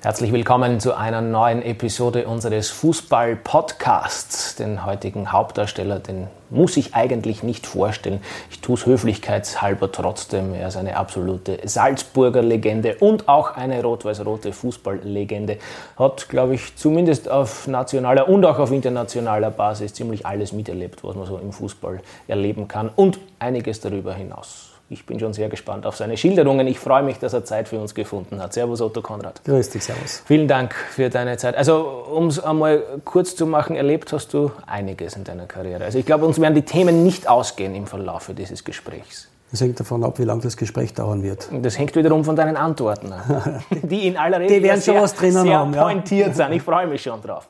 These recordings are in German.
Herzlich willkommen zu einer neuen Episode unseres Fußball-Podcasts. Den heutigen Hauptdarsteller, den muss ich eigentlich nicht vorstellen. Ich tue es höflichkeitshalber trotzdem. Er ist eine absolute Salzburger Legende und auch eine rot-weiß-rote Fußballlegende. Hat, glaube ich, zumindest auf nationaler und auch auf internationaler Basis ziemlich alles miterlebt, was man so im Fußball erleben kann und einiges darüber hinaus. Ich bin schon sehr gespannt auf seine Schilderungen. Ich freue mich, dass er Zeit für uns gefunden hat. Servus, Otto Konrad. Grüß dich, Servus. Vielen Dank für deine Zeit. Also, um es einmal kurz zu machen, erlebt hast du einiges in deiner Karriere. Also, ich glaube, uns werden die Themen nicht ausgehen im Verlauf dieses Gesprächs. Das hängt davon ab, wie lange das Gespräch dauern wird. Das hängt wiederum von deinen Antworten ab, die in aller Regel die werden sehr, was drinnen sehr haben, pointiert ja. sind. Ich freue mich schon drauf.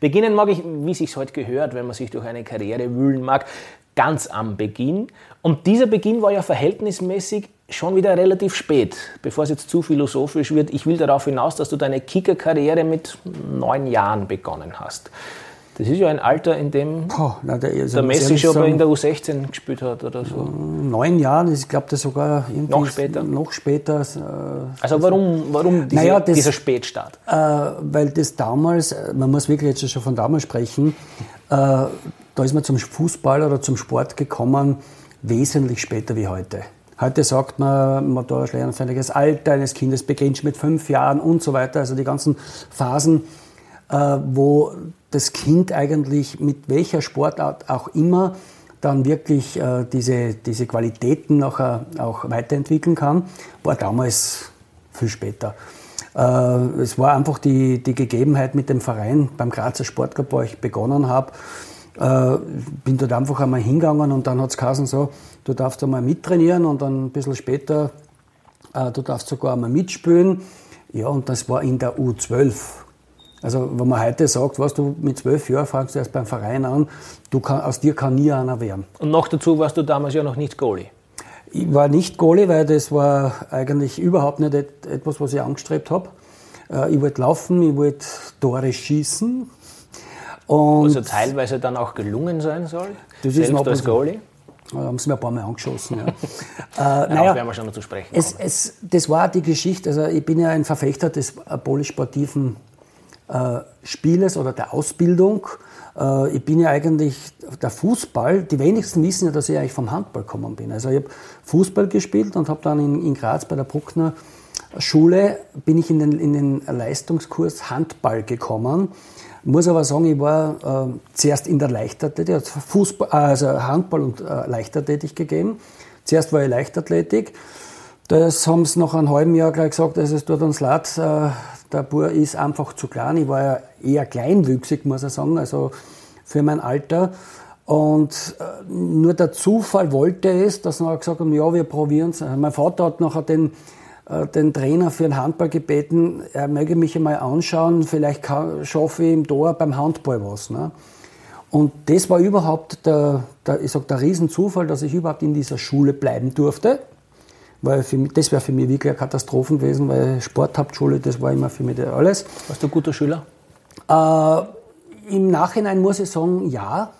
Beginnen mag ich, wie es sich heute gehört, wenn man sich durch eine Karriere wühlen mag, ganz am Beginn. Und dieser Beginn war ja verhältnismäßig schon wieder relativ spät, bevor es jetzt zu philosophisch wird. Ich will darauf hinaus, dass du deine Kicker-Karriere mit neun Jahren begonnen hast. Das ist ja ein Alter, in dem oh, na, der, also der Messi schon sagen, in der U16 gespielt hat oder so. Neun Jahren, ich glaube, das sogar irgendwie noch später. Noch später. Äh, also warum, warum diese, naja, das, dieser Spätstart? Äh, weil das damals, man muss wirklich jetzt schon von damals sprechen, äh, da ist man zum Fußball oder zum Sport gekommen, wesentlich später wie heute. Heute sagt man, motorisch-lernfähiges Alter eines Kindes beginnt mit fünf Jahren und so weiter. Also die ganzen Phasen, äh, wo das Kind eigentlich mit welcher Sportart auch immer dann wirklich äh, diese, diese Qualitäten nachher auch weiterentwickeln kann, war damals viel später. Äh, es war einfach die, die Gegebenheit mit dem Verein beim Grazer Sportclub, wo ich begonnen habe, äh, bin dort einfach einmal hingegangen und dann hat es geheißen so, du darfst einmal mittrainieren und dann ein bisschen später, äh, du darfst sogar einmal mitspielen. Ja, und das war in der U12. Also wenn man heute sagt, was du mit zwölf Jahren fangst du erst beim Verein an, du kann, aus dir kann nie einer werden. Und noch dazu warst du damals ja noch nicht Goalie. Ich war nicht Goalie, weil das war eigentlich überhaupt nicht etwas, was ich angestrebt habe. Äh, ich wollte laufen, ich wollte Tore schießen, und Was ja teilweise dann auch gelungen sein soll. Das ist noch als Goalie. Da haben sie mir ein paar Mal angeschossen. Ja. äh, naja, werden wir schon noch zu sprechen. Es, es, das war die Geschichte. Also ich bin ja ein Verfechter des polysportiven äh, Spieles oder der Ausbildung. Äh, ich bin ja eigentlich der Fußball. Die wenigsten wissen ja, dass ich eigentlich vom Handball gekommen bin. Also ich habe Fußball gespielt und habe dann in, in Graz bei der Bruckner Schule bin ich in den, in den Leistungskurs Handball gekommen. Muss aber sagen, ich war äh, zuerst in der Leichtathletik, also, Fußball, also Handball und äh, Leichtathletik gegeben. Zuerst war ich Leichtathletik. Das haben sie nach einem halben Jahr gleich gesagt, also es tut uns leid, äh, der Bur ist einfach zu klein. Ich war ja eher kleinwüchsig, muss ich sagen, also für mein Alter. Und äh, nur der Zufall wollte es, dass wir gesagt haben, ja, wir probieren es. Mein Vater hat nachher den äh, den Trainer für den Handball gebeten, er möge mich einmal anschauen, vielleicht schaffe ich im Tor beim Handball was. Ne? Und das war überhaupt der, der, ich sag, der Riesenzufall, dass ich überhaupt in dieser Schule bleiben durfte. Weil für mich, das wäre für mich wirklich eine Katastrophe gewesen, weil Sporthauptschule, das war immer für mich alles. Warst du ein guter Schüler? Äh, Im Nachhinein muss ich sagen, ja.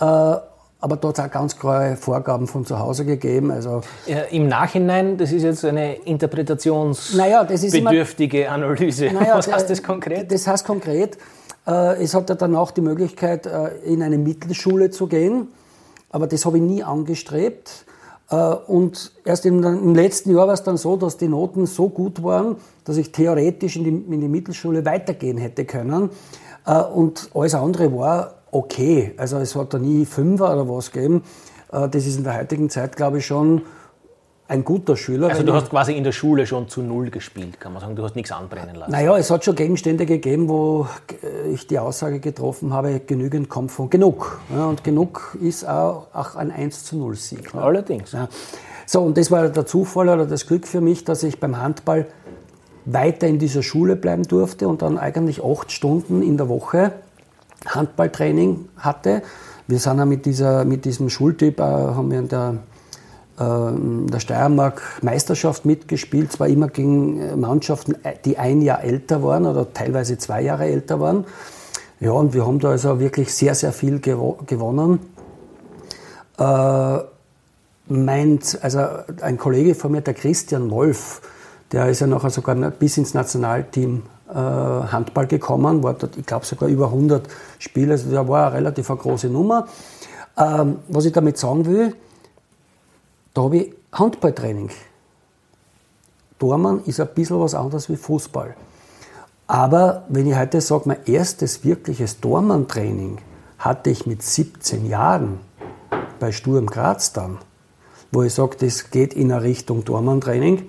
Äh, aber dort auch ganz klare Vorgaben von zu Hause gegeben. Also ja, Im Nachhinein, das ist jetzt eine interpretationsbedürftige naja, Analyse. Naja, Was heißt das konkret? Das heißt konkret, äh, es hatte dann auch die Möglichkeit, äh, in eine Mittelschule zu gehen, aber das habe ich nie angestrebt. Äh, und erst im, im, letzten Jahr war es dann so, dass die Noten so gut waren, dass ich theoretisch in die, in die Mittelschule weitergehen hätte können. Äh, und alles andere war okay. Also es hat da nie Fünfer oder was gegeben. Äh, das ist in der heutigen Zeit, glaube ich, schon ein guter Schüler. Also du hast quasi in der Schule schon zu Null gespielt, kann man sagen. Du hast nichts anbrennen lassen. Naja, es hat schon Gegenstände gegeben, wo ich die Aussage getroffen habe, genügend kommt von genug. Ja, und genug ist auch, auch ein 1 zu 0 Sieg. Ne? Allerdings. Ja. So, und das war der Zufall oder das Glück für mich, dass ich beim Handball weiter in dieser Schule bleiben durfte und dann eigentlich acht Stunden in der Woche Handballtraining hatte. Wir sind ja mit, dieser, mit diesem Schultyp, äh, haben wir in der, äh, der Steiermark Meisterschaft mitgespielt, zwar immer gegen äh, Mannschaften, äh, die ein Jahr älter waren oder teilweise zwei Jahre älter waren. Ja, und wir haben da also wirklich sehr, sehr viel gewonnen. Äh, meint, also ein Kollege von mir, der Christian Wolf, Der ist ja nachher sogar bis ins Nationalteam Handball gekommen, war dort, ich glaube, sogar über 100 Spiele. Also der war eine relativ eine große Nummer. Ähm, was ich damit sagen will, da habe ich Handballtraining. Dormann ist ein bisschen was anderes wie Fußball. Aber wenn ich heute sage, mein erstes wirkliches Dormann-Training hatte ich mit 17 Jahren bei Sturm Graz dann, wo ich sage, das geht in eine Richtung Dormann-Training.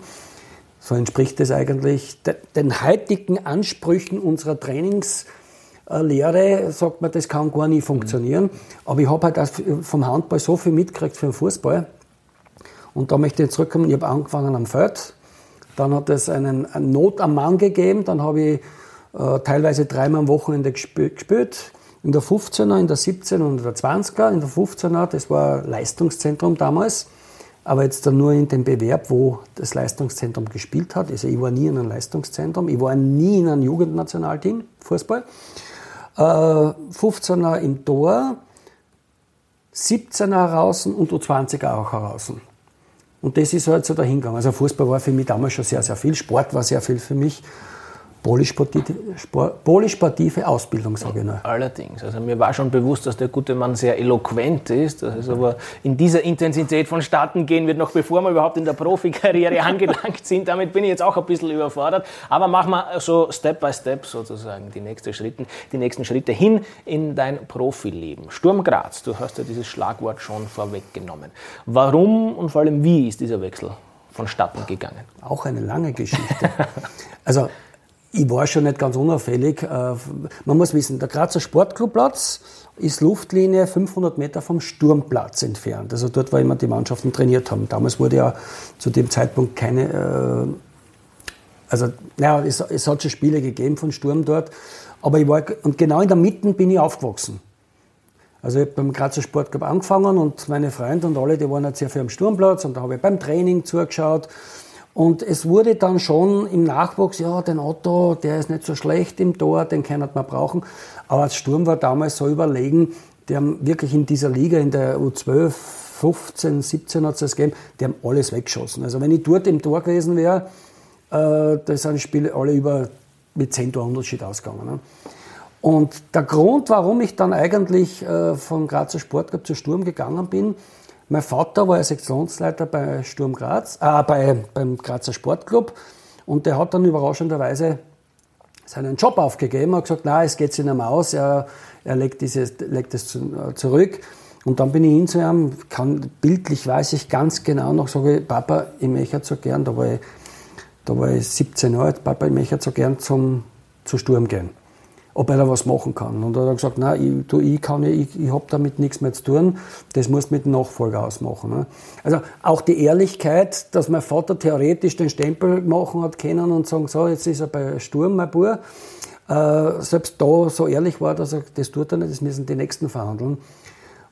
So entspricht das eigentlich den heutigen Ansprüchen unserer Trainingslehre, sagt man, das kann gar nie funktionieren. Aber ich habe halt vom Handball so viel mitgekriegt für den Fußball. Und da möchte ich zurückkommen, ich habe angefangen am Feld, dann hat es einen, einen Not am Mann gegeben, dann habe ich äh, teilweise dreimal am Wochenende gespielt. In der 15er, in der 17er und in der 20er. In der 15er, das war Leistungszentrum damals, aber jetzt dann nur in dem Bewerb, wo das Leistungszentrum gespielt hat. Also ich war nie in einem Leistungszentrum, ich war nie in einem Jugendnationalteam, Fußball. Äh, 15er im Tor, 17er heraus und U20er auch heraus. Und das ist halt so dahingegangen. Also Fußball war für mich damals schon sehr, sehr viel. Sport war sehr viel für mich polysportive Ausbildung, sage ich nur. Allerdings. Also mir war schon bewusst, dass der gute Mann sehr eloquent ist, dass es aber in dieser Intensität vonstatten gehen wird, noch bevor wir überhaupt in der Profikarriere angelangt sind. Damit bin ich jetzt auch ein bisschen überfordert. Aber machen wir so Step by Step sozusagen die, nächste Schritten, die nächsten Schritte hin in dein Profileben. Sturm Graz, du hast ja dieses Schlagwort schon vorweggenommen. Warum und vor allem wie ist dieser Wechsel vonstatten gegangen? Auch eine lange Geschichte. also ich war schon nicht ganz unauffällig. Äh, man muss wissen, der Grazer Sportclubplatz ist Luftlinie 500 Meter vom Sturmplatz entfernt. Also dort, wo immer die Mannschaften trainiert haben. Damals wurde ja zu dem Zeitpunkt keine, äh, also naja, es, es hat schon Spiele gegeben von Sturm dort. Aber ich war, und genau in der Mitte bin ich aufgewachsen. Also ich habe beim Grazer Sportclub angefangen und meine Freunde und alle, die waren jetzt sehr viel am Sturmplatz und da habe ich beim Training zugeschaut. Und es wurde dann schon im Nachwuchs, ja, den Otto, der ist nicht so schlecht im Tor, den kann man brauchen. Aber als Sturm war damals so überlegen, die haben wirklich in dieser Liga, in der U12, 15, 17 hat es das gegeben, die haben alles weggeschossen. Also wenn ich dort im Tor gewesen wäre, äh, da sind Spiele alle über mit 10 Torunterschied ausgegangen. Ne? Und der Grund, warum ich dann eigentlich äh, vom Grazer Sportclub zu Sturm gegangen bin, mein Vater war Sektionsleiter bei Sturm Graz, äh, bei, beim Grazer Sportclub und der hat dann überraschenderweise seinen Job aufgegeben und gesagt, nein, es geht sich nicht mehr aus, er, er legt, dieses, legt es zurück. Und dann bin ich hin zu ihm, kann, bildlich weiß ich ganz genau noch, sage Papa, ich möchte so gern, da war ich, da war ich 17 Jahre alt, Papa, ich möchte so gern zum, zu Sturm gehen ob er da was machen kann. Und er hat gesagt, nein, ich, du, ich, kann, ich, ich habe damit nichts mehr zu tun, das muss mit dem Nachfolger ausmachen. Ne? Also auch die Ehrlichkeit, dass mein Vater theoretisch den Stempel machen hat können und sagen, so, jetzt ist er bei Sturm, mein Bub. Äh, selbst da so ehrlich war, dass er, das tut er nicht, das müssen die Nächsten verhandeln.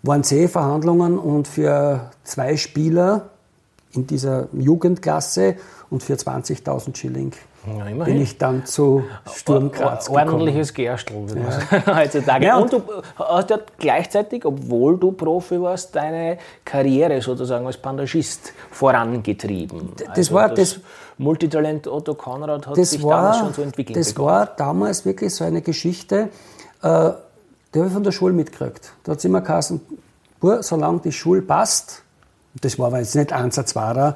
Waren zehn Verhandlungen und für zwei Spieler in dieser Jugendklasse und für 20.000 Schilling ja, bin ich dann zu Sturm Graz gekommen. Ordentliches Gerstl, ja. heutzutage. Ja, und, und, du hast ja gleichzeitig, obwohl du Profi warst, deine Karriere sozusagen als Bandagist vorangetrieben. Das also war das, das Multitalent Otto Konrad hat sich war, damals schon so entwickelt. Das bekommen. war damals wirklich so eine Geschichte, äh, die habe ich von der Schule mitgekriegt. Da hat es immer geheißen, solange die Schule passt, das war aber jetzt nicht zwei,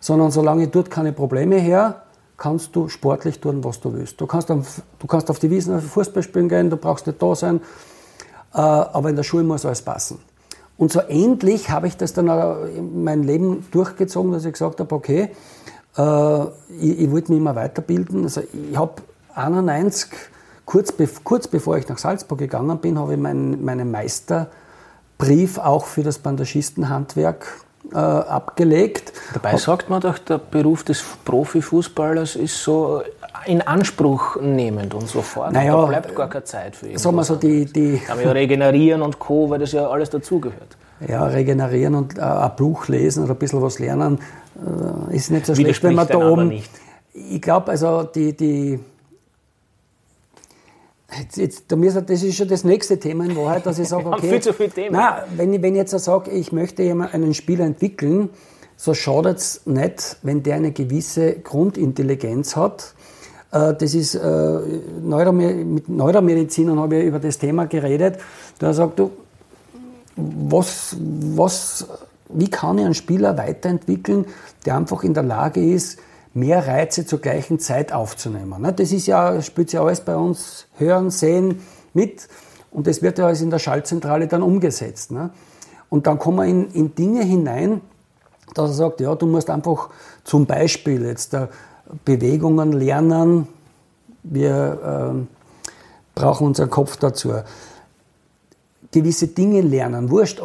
sondern solange dort keine Probleme her, kannst du sportlich tun, was du willst. Du kannst, auf, du kannst auf die Wiesen auf Fußball spielen gehen, du brauchst nicht da sein, äh, aber in der Schule muss alles passen. Und so ähnlich habe ich das dann in mein Leben durchgezogen, dass ich gesagt habe, okay, äh, ich, ich wollte mich immer weiterbilden. Also ich habe 91, kurz, kurz bevor ich nach Salzburg gegangen bin, habe ich meinen, meinen Meisterbrief auch für das Bandagistenhandwerk äh, abgelegt. Dabei sagt man doch, der Beruf des Profifußballers ist so in Anspruch nehmend und so fort. Naja, da bleibt gar keine Zeit für ihn. Sagen wir so, die, die Kann man ja regenerieren und Co., weil das ja alles dazugehört. Ja, regenerieren und äh, ein Buch lesen oder ein bisschen was lernen äh, ist nicht so schlecht, wenn man da oben. Ich glaube, also die, die Jetzt, jetzt, das ist schon das nächste Thema in Wahrheit, dass ich sage, okay, viel zu viel Themen. Nein, wenn, ich, wenn ich jetzt sage, ich möchte einen Spieler entwickeln, so schadet es nicht, wenn der eine gewisse Grundintelligenz hat. Äh, das ist, äh, mit Neuromedizinern habe ich über das Thema geredet. Da sagt du, was, was, wie kann ich einen Spieler weiterentwickeln, der einfach in der Lage ist, mehr Reize zur gleichen Zeit aufzunehmen. Ne? Das ist ja, spielt ja alles bei uns Hören, Sehen mit und das wird ja alles in der Schaltzentrale dann umgesetzt. Ne? Und dann kommen wir in, in Dinge hinein, dass er sagt, ja, du musst einfach zum Beispiel jetzt äh, Bewegungen lernen, wir äh, brauchen unseren Kopf dazu. Gewisse Dinge lernen, wurscht,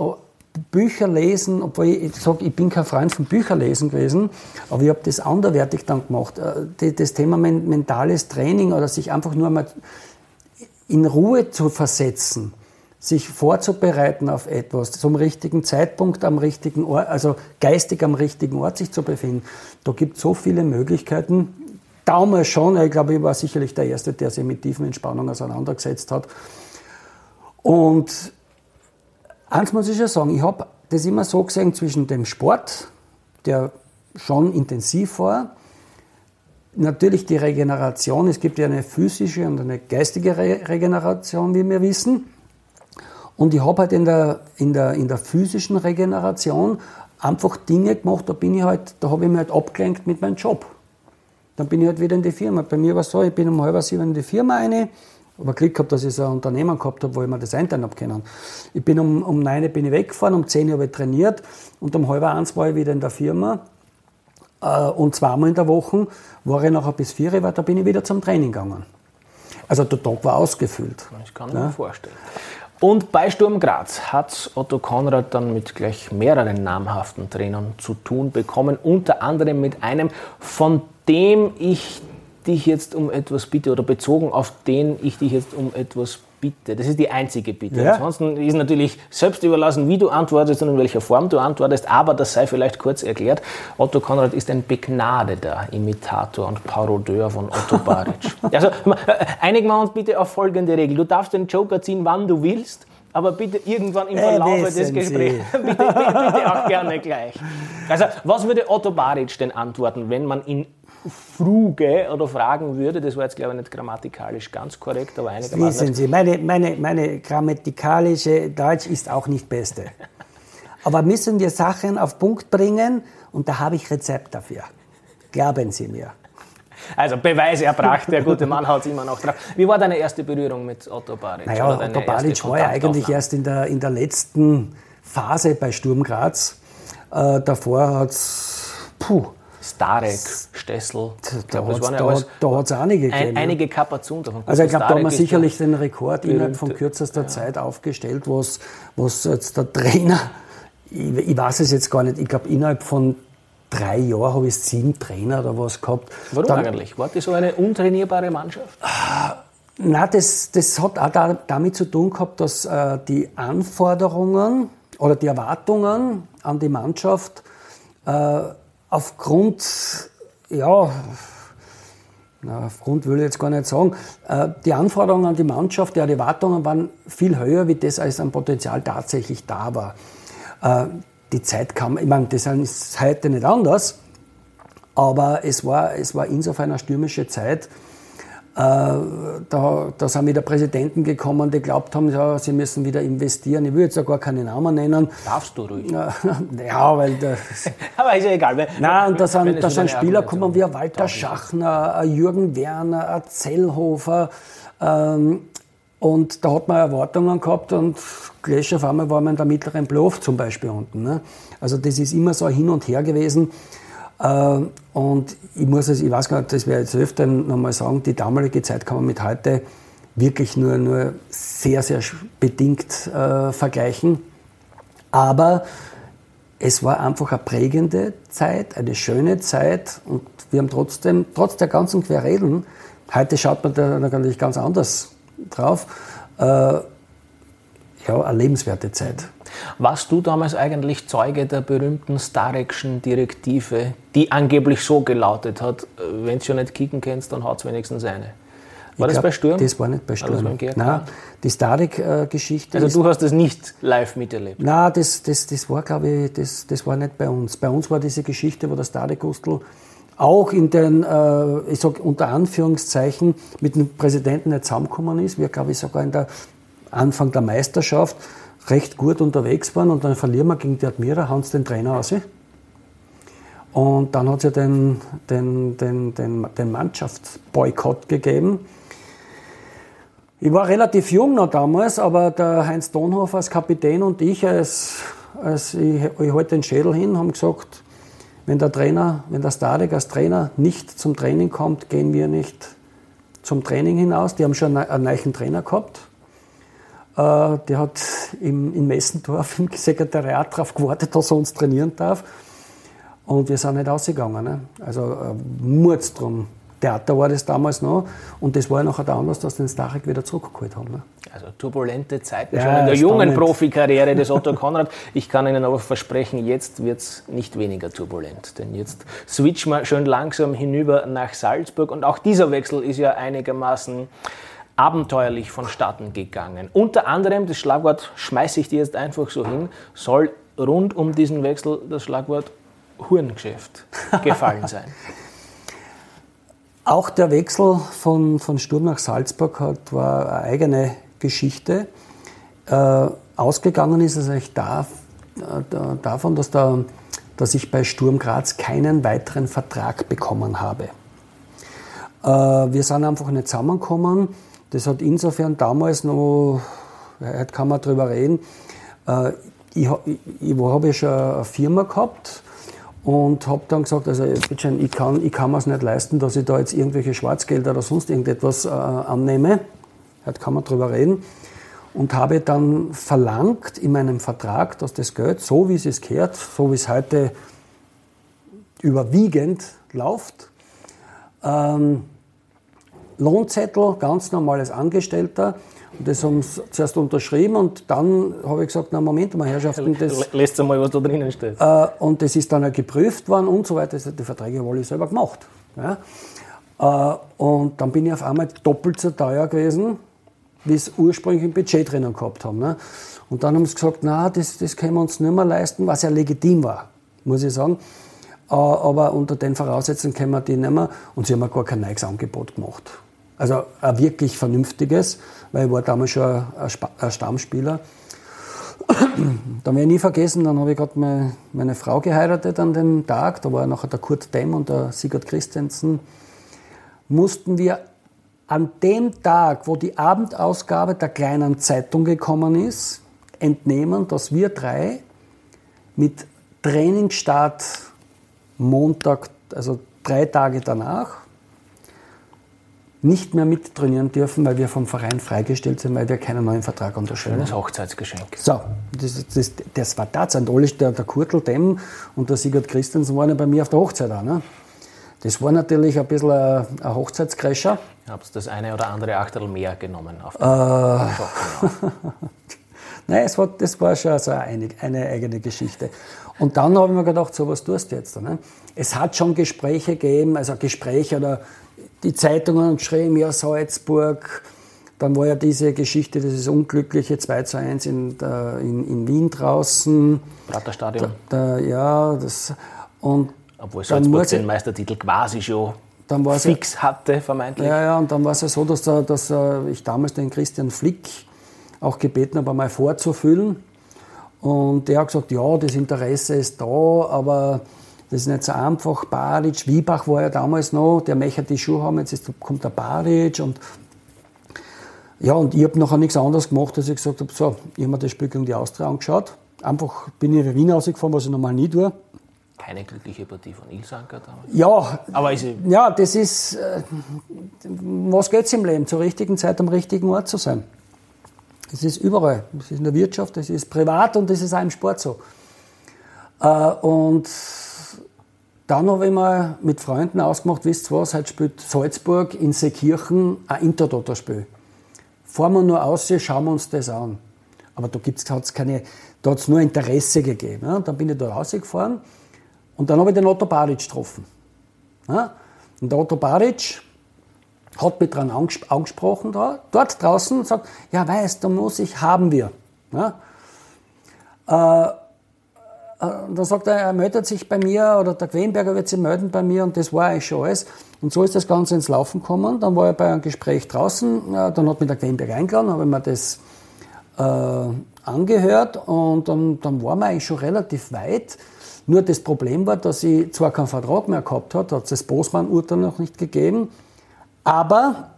Bücher lesen, obwohl ich, ich sage, ich bin kein Freund von Bücherlesen gewesen, aber ich habe das anderwertig dann gemacht. Äh, das Thema mentales Training oder sich einfach nur mal in Ruhe zu versetzen, sich vorzubereiten auf etwas, zum richtigen Zeitpunkt am richtigen Ort, also geistig am richtigen Ort sich zu befinden. Da gibt es so viele Möglichkeiten. Damals schon, ich glaube, ich war sicherlich der Erste, der sich mit tiefen Entspannung auseinandergesetzt hat. Und eins muss ich ja sagen, ich habe das immer so gesehen zwischen dem Sport, der schon intensiv war, natürlich die Regeneration, es gibt ja eine physische und eine geistige Re Regeneration, wie wir wissen. Und ich habe halt in der, in, der, in der physischen Regeneration einfach Dinge gemacht, da bin ich halt, da habe ich mich halt abgelenkt mit meinem Job. Dann bin ich halt wieder in die Firma. Bei mir war es so, ich bin um halb sieben in die Firma rein, aber Glück gehabt, dass ich so ein Unternehmen gehabt habe, wo ich mir das einteilen habe können. Ich bin um, um neun bin ich weggefahren, um zehn habe ich trainiert und um halb eins war ich wieder in der Firma. Äh, und zweimal in der Woche war ich nachher bis vier, weil da bin ich wieder zum Training gegangen. Also der Tag war ausgefüllt. Das kann ich mir vorstellen. Und bei Sturm Graz hat Otto Konrad dann mit gleich mehreren namhaften Trainern zu tun bekommen, unter anderem mit einem, von dem ich dich jetzt um etwas bitte oder bezogen auf den ich dich jetzt um etwas bitte. Das ist die einzige Bitte. Ja. Ansonsten ist natürlich selbst überlassen, wie du antwortest und in welcher Form du antwortest, aber das sei vielleicht kurz erklärt. Otto Konrad ist ein begnadeter Imitator und Parodeur von Otto Baric. also einigen wir uns bitte auf folgende Regel. Du darfst den Joker ziehen, wann du willst aber bitte irgendwann im Verlauf äh, des Gesprächs, bitte, bitte, bitte, auch gerne gleich. Also, was würde Otto Baric denn antworten, wenn man ihn fruge oder fragen würde, das war jetzt glaube ich nicht grammatikalisch ganz korrekt, aber einigermaßen. Wissen Sie, meine, meine, meine grammatikalische Deutsch ist auch nicht beste. Aber müssen wir Sachen auf Punkt bringen und da habe ich Rezept dafür. Glauben Sie mir. Also Beweise erbracht, der gute Mann haut es immer noch drauf. Wie war deine erste Berührung mit Otto Baric? Naja, Otto Baric war ja eigentlich erst in der, in der letzten Phase bei Sturm Graz. Äh, davor hat es, puh, Starek, Stessel. Da, hat es da, da hat's einige gegeben. Ein, einige Kapazun davon. Also ich glaube, da haben wir sicherlich den Rekord innerhalb von kürzester ja. Zeit aufgestellt, was, was jetzt der Trainer, ich, ich weiß es jetzt gar nicht, ich glaube innerhalb von drei Jahren habe ich sieben Trainer oder was gehabt. Warum Dann, eigentlich? War das so eine untrainierbare Mannschaft? Ah, Nein, das, das hat auch da, damit zu tun gehabt, dass äh, die Anforderungen oder die Erwartungen an die Mannschaft äh, aufgrund, ja, na, aufgrund will ich jetzt gar nicht sagen, äh, die Anforderungen an die Mannschaft, die Erwartungen waren viel höher, wie das als ein Potenzial tatsächlich da war. Äh, die Zeit kam, ich meine, das ist heute nicht anders, aber es war, es war insofern eine stürmische Zeit, da, da sind wieder Präsidenten gekommen, die glaubt haben, ja, sie müssen wieder investieren. Ich will jetzt ja gar keine Namen nennen. Darfst du ruhig. Ja, weil... Das, Aber ist ja egal. Wenn, nein, und da sind, da sind Spieler gekommen wie Walter Schachner, Jürgen Werner, Zellhofer. Ähm, und da hat man Erwartungen gehabt und gleich auf einmal war man in der mittleren Bluff zum Beispiel unten. Ne? Also das ist immer so hin und her gewesen. Äh, und ich muss es, ich weiß gar nicht, das werde ich jetzt öfter nochmal sagen, die damalige Zeit kann man mit heute wirklich nur, nur sehr, sehr bedingt äh, vergleichen. Aber es war einfach eine prägende Zeit, eine schöne Zeit und wir haben trotzdem, trotz der ganzen Querelen, heute schaut man da natürlich ganz anders drauf, äh, ja, eine lebenswerte Zeit. Warst du damals eigentlich Zeuge der berühmten Starekschen Direktive, die angeblich so gelautet hat, wenn du schon nicht kicken kennst, dann haut es wenigstens eine? War das glaub, bei Sturm? Das war nicht bei Sturm. beim GRK? Nein, die Starik-Geschichte. Also du hast das nicht live miterlebt. Nein, das, das, das war, glaube ich, das, das war nicht bei uns. Bei uns war diese Geschichte, wo der Starik-Gustl auch in den, äh, ich sag unter Anführungszeichen, mit dem Präsidenten nicht zusammengekommen ist. Wir, glaube ich, sogar in der Anfang der Meisterschaft recht gut unterwegs waren und dann verlieren wir gegen die Admira, hauen den Trainer raus. Und dann hat es ja den, den, den, den, den Mannschaftsboykott gegeben. Ich war relativ jung noch damals, aber der Heinz Donhofer als Kapitän und ich, als, als ich, ich halte den Schädel hin, haben gesagt, wenn der Trainer, wenn der Stadek als Trainer nicht zum Training kommt, gehen wir nicht zum Training hinaus. Die haben schon einen neuen Trainer gehabt. Äh, der hat im, in Messendorf im Sekretariat darauf gewartet, dass er uns trainieren darf. Und wir sind nicht ausgegangen. Ne? Also äh, Murz drum. Theater war das damals noch. Und das war ja nachher der Anlass, dass den Starek wieder zurückgeholt haben. Ne? Also turbulente Zeiten Ja, schon in der jungen. Profikarriere des Otto Konrad. Ich kann Ihnen aber versprechen, jetzt wird es nicht weniger turbulent. Denn jetzt switchen wir schön langsam hinüber nach Salzburg. Und auch dieser Wechsel ist ja einigermaßen abenteuerlich vonstatten gegangen. Unter anderem, das Schlagwort schmeiße ich dir jetzt einfach so hin, soll rund um diesen Wechsel das Schlagwort Hurengeschäft gefallen sein. Auch der Wechsel von, von Sturm nach Salzburg hat, war eine eigene Geschichte. Äh, ausgegangen ist es eigentlich da, äh, da, davon, dass, der, dass ich bei Sturm Graz keinen weiteren Vertrag bekommen habe. Äh, wir sind einfach nicht zusammengekommen. Das hat insofern damals noch, heute kann man drüber reden, äh, ich, ich, ich habe schon eine Firma gehabt und habe dann gesagt, also ich kann, ich kann mir es nicht leisten, dass ich da jetzt irgendwelche Schwarzgelder oder sonst irgendetwas äh, annehme. Heute kann man drüber reden. Und habe dann verlangt in meinem Vertrag, dass das Geld, so wie es es gehört, so wie es heute überwiegend läuft, ähm, Lohnzettel, ganz normales Angestellter. Und das haben sie zuerst unterschrieben und dann habe ich gesagt, na Moment mal, Herrschaften, das, Lässt mal, was da drinnen steht. äh, und das ist dann auch geprüft worden und so weiter. Das- Die Verträge habe ich selber gemacht. Ja. Äh, und dann bin ich auf einmal doppelt so teuer gewesen, wie es ursprünglich im Budget drinnen gehabt haben. Ne. Und dann haben sie gesagt, na, das, das können wir uns nicht mehr leisten, was ja legitim war, muss ich sagen. Äh, aber unter den Voraussetzungen können wir die nicht mehr. Und sie haben mir gar kein neues Angebot gemacht. Also ein wirklich vernünftiges, weil ich war damals schon ein, Stammspieler. Dann werde ich nie vergessen, dann habe ich gerade meine, meine Frau geheiratet an dem Tag. Da war nachher der Kurt Demm und der Sigurd Christensen. Mussten wir an dem Tag, wo die Abendausgabe der kleinen Zeitung gekommen ist, entnehmen, dass wir drei mit Trainingsstart Montag, also drei Tage danach, nicht mehr mittrainieren dürfen, weil wir vom Verein freigestellt sind, weil wir keinen neuen Vertrag unterschrieben haben. Schönes Hochzeitsgeschenk. So, das, das, das war alle, der, der Kurtel Demm und der Sigurd Christensen waren ja bei mir auf der Hochzeit auch. Ne? Das war natürlich ein bisschen ein, ein Hochzeitscrasher. Habt das eine oder andere Achtel mehr genommen auf Äh. Nein, es war, das war schon so eine, eine eigene Geschichte. Und dann habe ich mir gedacht, so was tust du jetzt. Ne? Es hat schon Gespräche gegeben, also Gespräche oder die Zeitungen haben geschrieben, ja, Salzburg. Dann war ja diese Geschichte, dieses unglückliche 2 zu 1 in, in, in Wien draußen. Praterstadion. Da, ja, das, und Obwohl Salzburg den Meistertitel quasi schon es ja, fix hatte, vermeintlich. Ja, ja, und dann war es ja so, dass, da- dass äh, ich damals den Christian Flick auch gebeten habe, einmal vorzufüllen. Und der hat gesagt, ja, das Interesse ist da, aber das ist nicht so einfach. Baric, Wiebach war ja damals noch, der möchte die Schuhe haben, jetzt kommt der Baric und ja, und ich habe nachher nichts anderes gemacht, als ich gesagt habe, so, ich habe mir das Spiel gegen die Austria angeschaut. Einfach bin ich in Wien rausgefahren, was ich normal nie tue. Keine glückliche Partie von Ilsanker damals. Ja, Aber ist, ja, das ist, äh, was geht's im Leben? Zur richtigen Zeit am richtigen Ort zu sein. Das ist überall. Das ist in der Wirtschaft, das ist privat und das ist auch im Sport so. Äh, und dann habe ich mal mit Freunden ausgemacht, wisst ihr was, heute spielt Salzburg in Seekirchen ein Intertoto-Spiel. Fahren wir nur aus, schauen wir uns das an. Aber da gibt's, hat's keine, da hat es nur Interesse gegeben. Ja? Dann bin ich da rausgefahren und dann habe ich den Otto Baric getroffen. Ja? Und der Otto Baric hat mich dran angesprochen da, dort draußen und sagt, ja weißt, da muss ich, haben wir. Ja? Äh, dann sagt er, er meldet sich bei mir oder der Quenberger wird sich melden bei mir und das war eigentlich schon alles. Und so ist das Ganze ins Laufen gekommen. Dann war er bei einem Gespräch draußen, dann hat mich der Quenberger eingeladen, habe mir das äh, angehört und dann, dann waren wir eigentlich schon relativ weit. Nur das Problem war, dass ich zwar keinen Vertrag mehr gehabt hat, hat es das Bosman-Urteil noch nicht gegeben, aber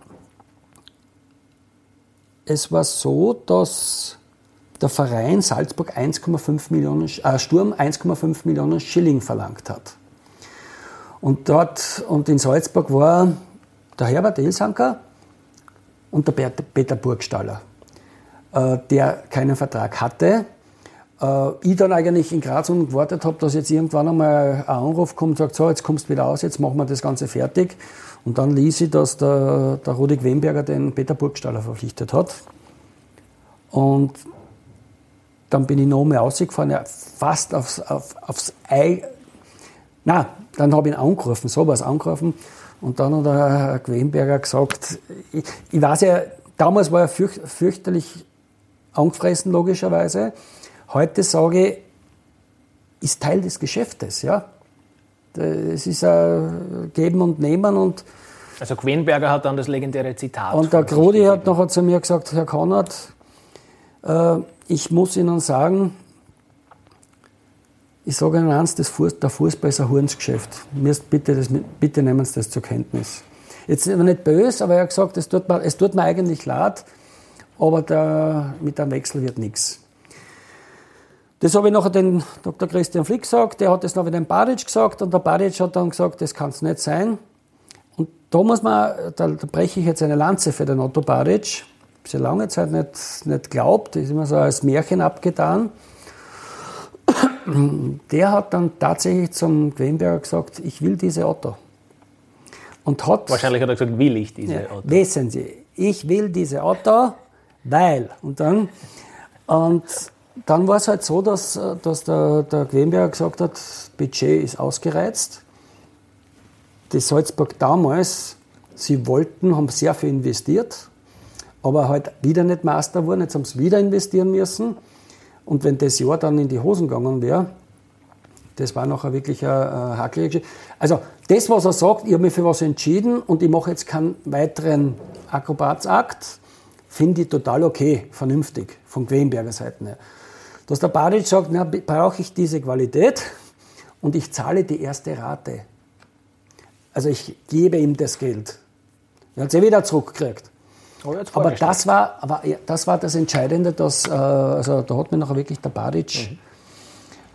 es war so, dass der Verein Salzburg 1,5 Millionen, äh, Sturm 1,5 Millionen Schilling verlangt hat. Und dort und in Salzburg war der Herbert Elsanker und der Peter Burgstaller, äh, der keinen Vertrag hatte. Äh, ich dann eigentlich in Graz und gewartet habe, dass jetzt irgendwann einmal ein Anruf kommt und sagt, so, jetzt kommst du wieder aus, jetzt machen wir das Ganze fertig. Und dann ließ ich, dass der, der Rudi Wemberger den Peter Burgstaller verpflichtet hat. Und dann bin ich noch mehr rausgefahren, ja, fast aufs, auf, aufs Ei. Na, dann habe ich ihn angerufen, sowas angerufen. Und dann hat der Herr Quenberger gesagt, ich, ich weiß ja, damals war er fürch, fürchterlich angefressen, logischerweise. Heute sage ich, ist Teil des Geschäftes, ja. Es ist ein Geben und Nehmen und also Quenberger hat dann das legendäre Zitat. Und der Grodi hat nachher zu mir gesagt, Herr Konrad, ich muss Ihnen sagen, ich sage Ihnen eins, Fuß, der Fußball ist ein Hurensgeschäft. Bitte, bitte nehmen Sie das zur Kenntnis. Jetzt ist er nicht böse, aber er hat gesagt, es tut mir, es tut mir eigentlich leid, aber der, mit dem Wechsel wird nichts. Das habe ich nachher den Dr. Christian Flick gesagt, der hat das noch wieder dem Badic gesagt und der Badic hat dann gesagt, das kann es nicht sein. Und da muss man, da, da breche ich jetzt eine Lanze für den Otto Badic sehr lange Zeit nicht, nicht glaubt, ist immer so als Märchen abgetan. Der hat dann tatsächlich zum Quenberger gesagt, ich will diese Otto. Und hat, Wahrscheinlich hat er gesagt, will ich diese ja, Otto. Wissen Sie, ich will diese Otto, weil. Und dann, und dann war es halt so, dass, dass der, der Quenberger gesagt hat, Budget ist ausgereizt. Die Salzburg damals, sie wollten, haben sehr viel investiert aber halt wieder nicht Master geworden, jetzt haben sie wieder investieren müssen. Und wenn das Jahr dann in die Hosen gegangen wäre, das war nachher wirklich eine, eine Also das, was er sagt, ich habe mich für was entschieden und ich mache jetzt keinen weiteren Akrobatsakt, finde ich total okay, vernünftig, von Quenberger Seite her. Dass der Badic sagt, na, brauche ich diese Qualität und ich zahle die erste Rate. Also ich gebe ihm das Geld. Er hat es ja wieder zurückgekriegt. Oh, aber das war, aber das war das Entscheidende, dass, äh, also da hat mir nachher wirklich der Baric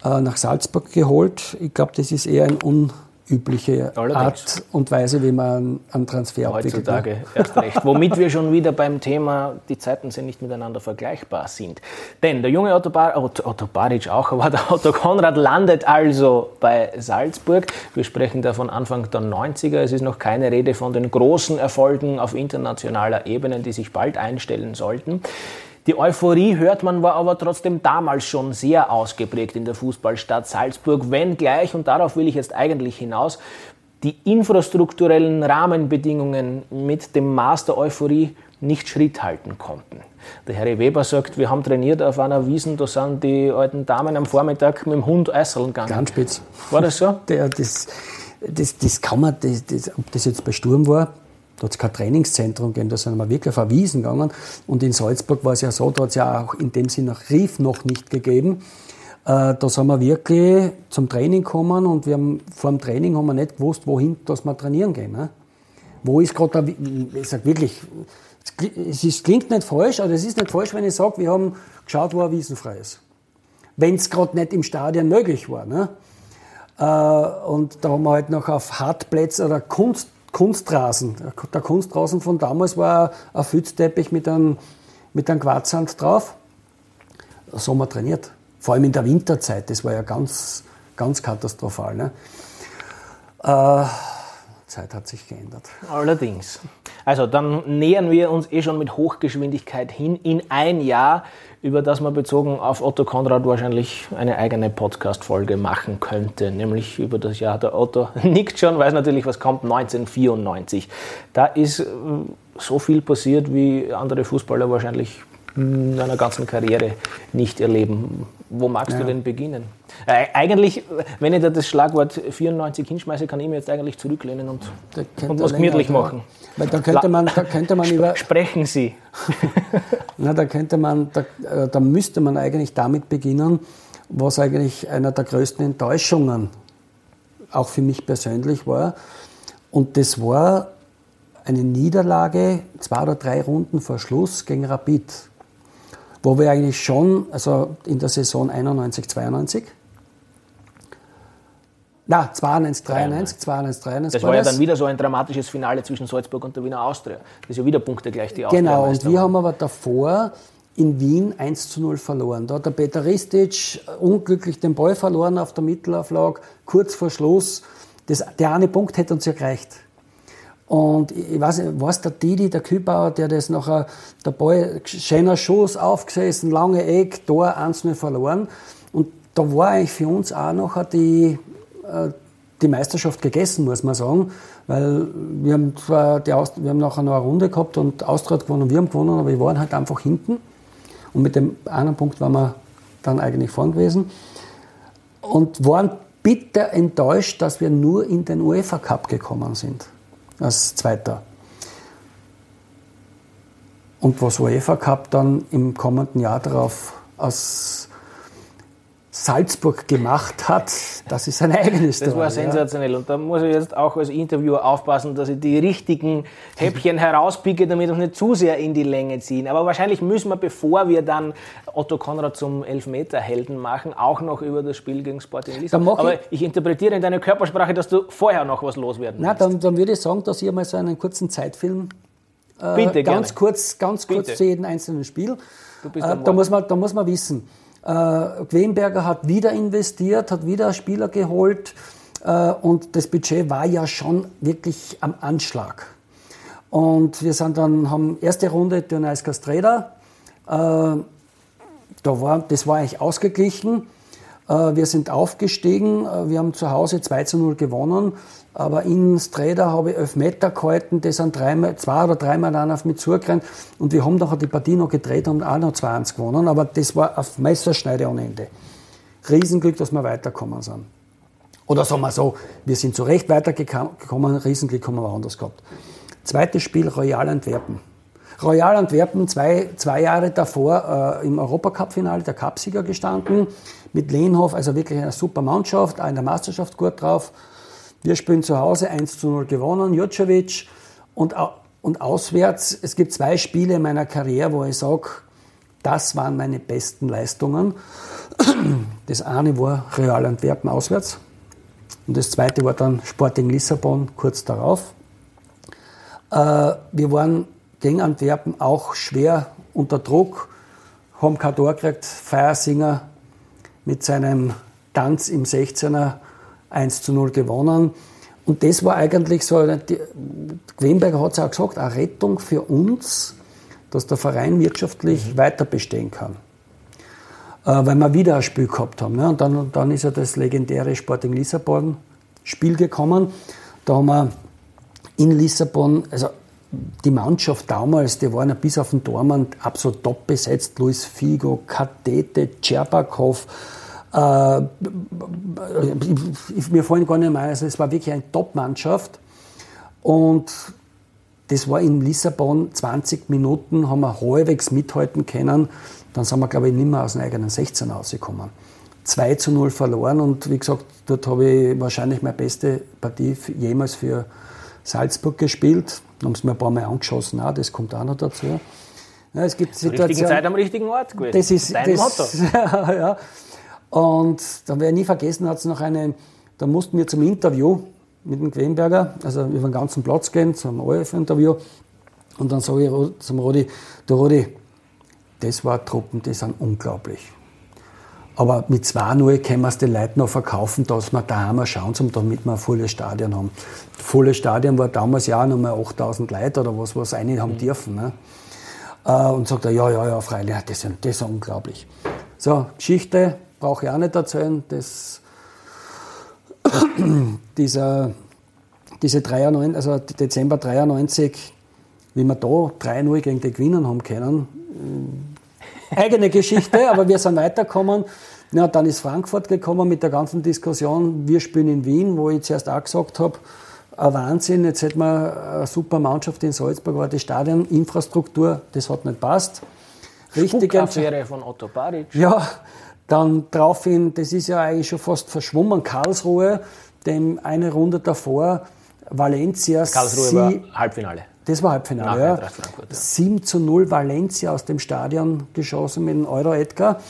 mhm. äh, nach Salzburg geholt. Ich glaube, das ist eher ein un übliche Allerdings. Art und Weise, wie man einen Transfer Heutzutage erst recht. Womit wir schon wieder beim Thema, die Zeiten sind nicht miteinander vergleichbar sind. Denn der junge Otto, Bar, Otto, Otto Baric auch, aber der Otto Konrad landet also bei Salzburg. Wir sprechen da von Anfang der 90er. Es ist noch keine Rede von den großen Erfolgen auf internationaler Ebene, die sich bald einstellen sollten. Die Euphorie, hört man, war aber trotzdem damals schon sehr ausgeprägt in der Fußballstadt Salzburg, wenngleich, und darauf will ich jetzt eigentlich hinaus, die infrastrukturellen Rahmenbedingungen mit dem Maß der Euphorie nicht Schritt halten konnten. Der Harry Weber sagt, wir haben trainiert auf einer Wiesen, da sind die alten Damen am Vormittag mit dem Hund Eiseln gegangen. Ganz spitz. War das so? Der, das, das, das kann man, das, das, ob das jetzt bei Sturm war, da hat es kein Trainingszentrum gegeben, da sind wir wirklich auf Wiesen gegangen. Und in Salzburg war es ja so, da hat es ja auch in dem Sinne Rief noch nicht gegeben. Äh, da sind wir wirklich zum Training gekommen und wir haben, vor dem Training haben wir nicht gewusst, wohin dass wir trainieren gehen. Ne? Wo ist gerade, ich sage wirklich, es ist, klingt nicht falsch, aber es ist nicht falsch, wenn ich sage, wir haben geschaut, wo ein Wiesenfrei ist. Wenn es gerade nicht im Stadion möglich war. Ne? Äh, und da haben wir halt noch auf Hartplätze oder Kunst, Kunstrasen. Der Kunstrasen von damals war ein Pfützteppich mit einem, mit einem Quarzsand drauf. So haben wir trainiert. Vor allem in der Winterzeit, das war ja ganz, ganz katastrophal. Ne? Äh, Zeit hat sich geändert. Allerdings. Also dann nähern wir uns eh schon mit Hochgeschwindigkeit hin in ein Jahr über das man bezogen auf Otto Konrad wahrscheinlich eine eigene Podcast-Folge machen könnte, nämlich über das Jahr der Otto nickt schon, weiß natürlich, was kommt, 1994. Da ist äh, so viel passiert, wie andere Fußballer wahrscheinlich in einer ganzen Karriere nicht erleben. Wo magst ja. du denn beginnen? Äh, eigentlich, wenn ich da das Schlagwort 94 hinschmeiße, kann ich mir jetzt eigentlich zurücklehnen und, und was gemütlich machen. Weil da könnte man, da könnte man über. Sprechen Sie. Na, da könnte man, da, äh, da müsste man eigentlich damit beginnen, was eigentlich einer der größten Enttäuschungen auch für mich persönlich war. Und das war eine Niederlage, zwei oder drei Runden vor Schluss gegen Rapid wo wir eigentlich schon, also in der Saison 91, 92, na, 92, 93, 92, 93. Das war, ja dann wieder so ein dramatisches Finale zwischen Salzburg und der Wiener Austria. Das ist ja wieder Punkte gleich die Austria. Genau, und wir haben aber davor in Wien 1 zu 0 verloren. Da hat der Peter Ristic unglücklich den Ball verloren auf der Mittelauflage, kurz vor Schluss. Das, der eine Punkt hätte uns ja gereicht. Und ich weiß nicht, was der Didi, der Kühlbauer, der das nachher, der Ball, schöner Schuss aufgesessen, lange Eck, Tor, 1-0 verloren. Und da war eigentlich für uns auch nachher die, die Meisterschaft gegessen, muss man sagen. Weil wir haben zwar die Aust wir haben nachher noch eine Runde gehabt und Austria hat gewonnen und wir haben gewonnen, aber wir waren halt einfach hinten. Und mit dem einen Punkt waren wir dann eigentlich vorn gewesen. Und waren bitter enttäuscht, dass wir nur in den UEFA Cup gekommen sind als Zweiter. Und was UEFA Cup dann im kommenden Jahr darauf aus Salzburg gemacht hat, das ist ein eigenes Das war sensationell. Und da muss ich jetzt auch als Interviewer aufpassen, dass ich die richtigen Häppchen herauspicke, damit wir nicht zu sehr in die Länge ziehen. Aber wahrscheinlich müssen wir, bevor wir dann Otto Konrad zum Elfmeterhelden machen, auch noch über das Spiel gegen Sporting Lissabon. Aber ich, ich interpretiere in deiner Körpersprache, dass du vorher noch was loswerden Na, dann, dann, würde ich sagen, dass ich mal so einen kurzen Zeitfilm äh, Bitte, ganz gerne. kurz, ganz kurz Bitte. zu jedem einzelnen Spiel. Äh, da, muss man, da muss man wissen, äh, Quenberger hat wieder investiert, hat wieder Spieler geholt äh, und das Budget war ja schon wirklich am Anschlag. Und wir sind dann, haben erste Runde Dionys Castreda, äh, da war, das war eigentlich ausgeglichen. Äh, wir sind aufgestiegen, äh, wir haben zu Hause 2 zu 0 gewonnen, aber in Streda habe ich elf Meter gehalten, das sind dreimal, zwei oder dreimal dann auf mich zugerannt und wir haben nachher die Partie noch gedreht und auch noch 2-1 gewonnen, aber das war auf Messerschneide ohne Ende. Riesenglück, dass wir weitergekommen sind. Oder sagen wir so, wir sind zu Recht weitergekommen, Riesenglück haben wir anders gehabt. Zweites Spiel, Royal Antwerpen. Royal Antwerpen zwei, zwei Jahre davor äh, im Europacup-Finale der Cupsieger gestanden, mit Lehnhoff, also wirklich eine super Mannschaft, auch in der Meisterschaft gut drauf. Wir spielen zu Hause 1 zu 0 gewonnen, Jucovic und, und auswärts. Es gibt zwei Spiele in meiner Karriere, wo ich sage, das waren meine besten Leistungen. Das eine war Real Antwerpen auswärts und das zweite war dann Sporting Lissabon kurz darauf. Äh, wir waren gegen Antwerpen auch schwer unter Druck, haben kein Tor gekriegt. Feiersinger mit seinem Tanz im 16er 1 zu 0 gewonnen. Und das war eigentlich so, die, Quenberger hat es auch gesagt, eine Rettung für uns, dass der Verein wirtschaftlich mhm. weiter bestehen kann. Äh, weil wir wieder ein Spiel gehabt haben. Ne? Und dann, dann ist ja das legendäre Sporting Lissabon Spiel gekommen. Da haben wir in Lissabon, also die Mannschaft damals, die waren ja bis auf den Tormann absolut top besetzt. Luis Figo, Kadete, Tscherbakow. Äh, mir fallen gar nicht mehr Also es war wirklich eine Top-Mannschaft. Und das war in Lissabon 20 Minuten, haben wir halbwegs mithalten können. Dann sind wir, glaube ich, nicht mehr aus dem eigenen 16 rausgekommen. 2 zu 0 verloren und wie gesagt, dort habe ich wahrscheinlich meine beste Partie jemals für Salzburg gespielt. Da haben sie mir ein paar Mal angeschossen, auch, das kommt auch noch dazu. Ja, es gibt Situation, richtigen Zeit am richtigen Ort gewesen. Das ist Dein das, Motto. ja, Und da werde ich nie vergessen, hat es noch eine, da mussten wir zum Interview mit dem Quenberger, also über den ganzen Platz gehen, zum ORF-Interview. Und dann sage ich zum Rodi, du Rodi, das war Truppen, die sind unglaublich. Aber mit 2-0 können wir es den Leuten noch verkaufen, dass wir daheim eine Chance haben, damit wir ein volles Stadion haben. Das volle Stadion war damals ja noch mal 8000 Leute oder was, was eine haben mhm. dürfen. Ne? Äh, und sagt er, ja, ja, ja, freilich, das ist, das ist unglaublich. So, Geschichte brauche ich auch nicht erzählen. Das, dieser, diese 93, also Dezember 93, wie wir da 3-0 gegen die gewinnen haben können, äh, eigene Geschichte, aber wir sind weitergekommen. Ja, dann ist Frankfurt gekommen mit der ganzen Diskussion, wir spielen in Wien, wo ich zuerst auch gesagt habe, ein Wahnsinn, jetzt hätten wir eine super Mannschaft in Salzburg, aber die Stadioninfrastruktur, das hat nicht passt. Richtig Affäre von Otto Baric. Ja, dann daraufhin, das ist ja eigentlich schon fast verschwommen, Karlsruhe, dem eine Runde davor, Valencia. Karlsruhe sie, war Halbfinale. Das war Halbfinale, ja. ja. 7 zu 0 Valencia aus dem Stadion geschossen mit dem Euro Edgar.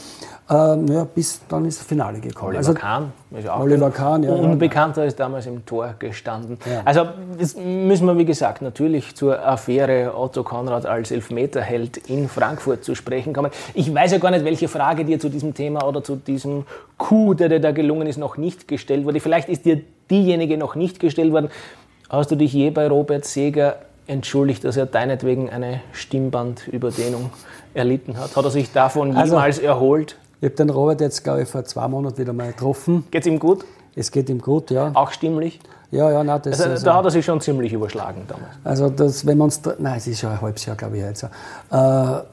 Ähm, ja, bis dann ist das Finale gekommen. Oliver also, Kahn ist auch Oliver Kahn, ja, Unbekannter ist damals im Tor gestanden. Ja. Also das müssen wir, wie gesagt, natürlich zur Affäre Otto Konrad als Elfmeterheld in Frankfurt zu sprechen kommen. Ich weiß ja gar nicht, welche Frage dir zu diesem Thema oder zu diesem Coup, der dir da gelungen ist, noch nicht gestellt wurde. Vielleicht ist dir diejenige noch nicht gestellt worden. Hast du dich je bei Robert Seger entschuldigt, dass er deinetwegen eine Stimmbandüberdehnung erlitten hat? Hat er sich davon also, jemals erholt? Ich habe den Robert jetzt, glaube ich, vor zwei Monaten wieder mal getroffen. Geht es ihm gut? Es geht ihm gut, ja. Auch stimmlich? Ja, ja, nein, das also, also, Da hat er sich schon ziemlich überschlagen damals. Also, das, wenn man uns. Nein, es ist schon ein halbes Jahr, glaube ich, jetzt. Äh, er,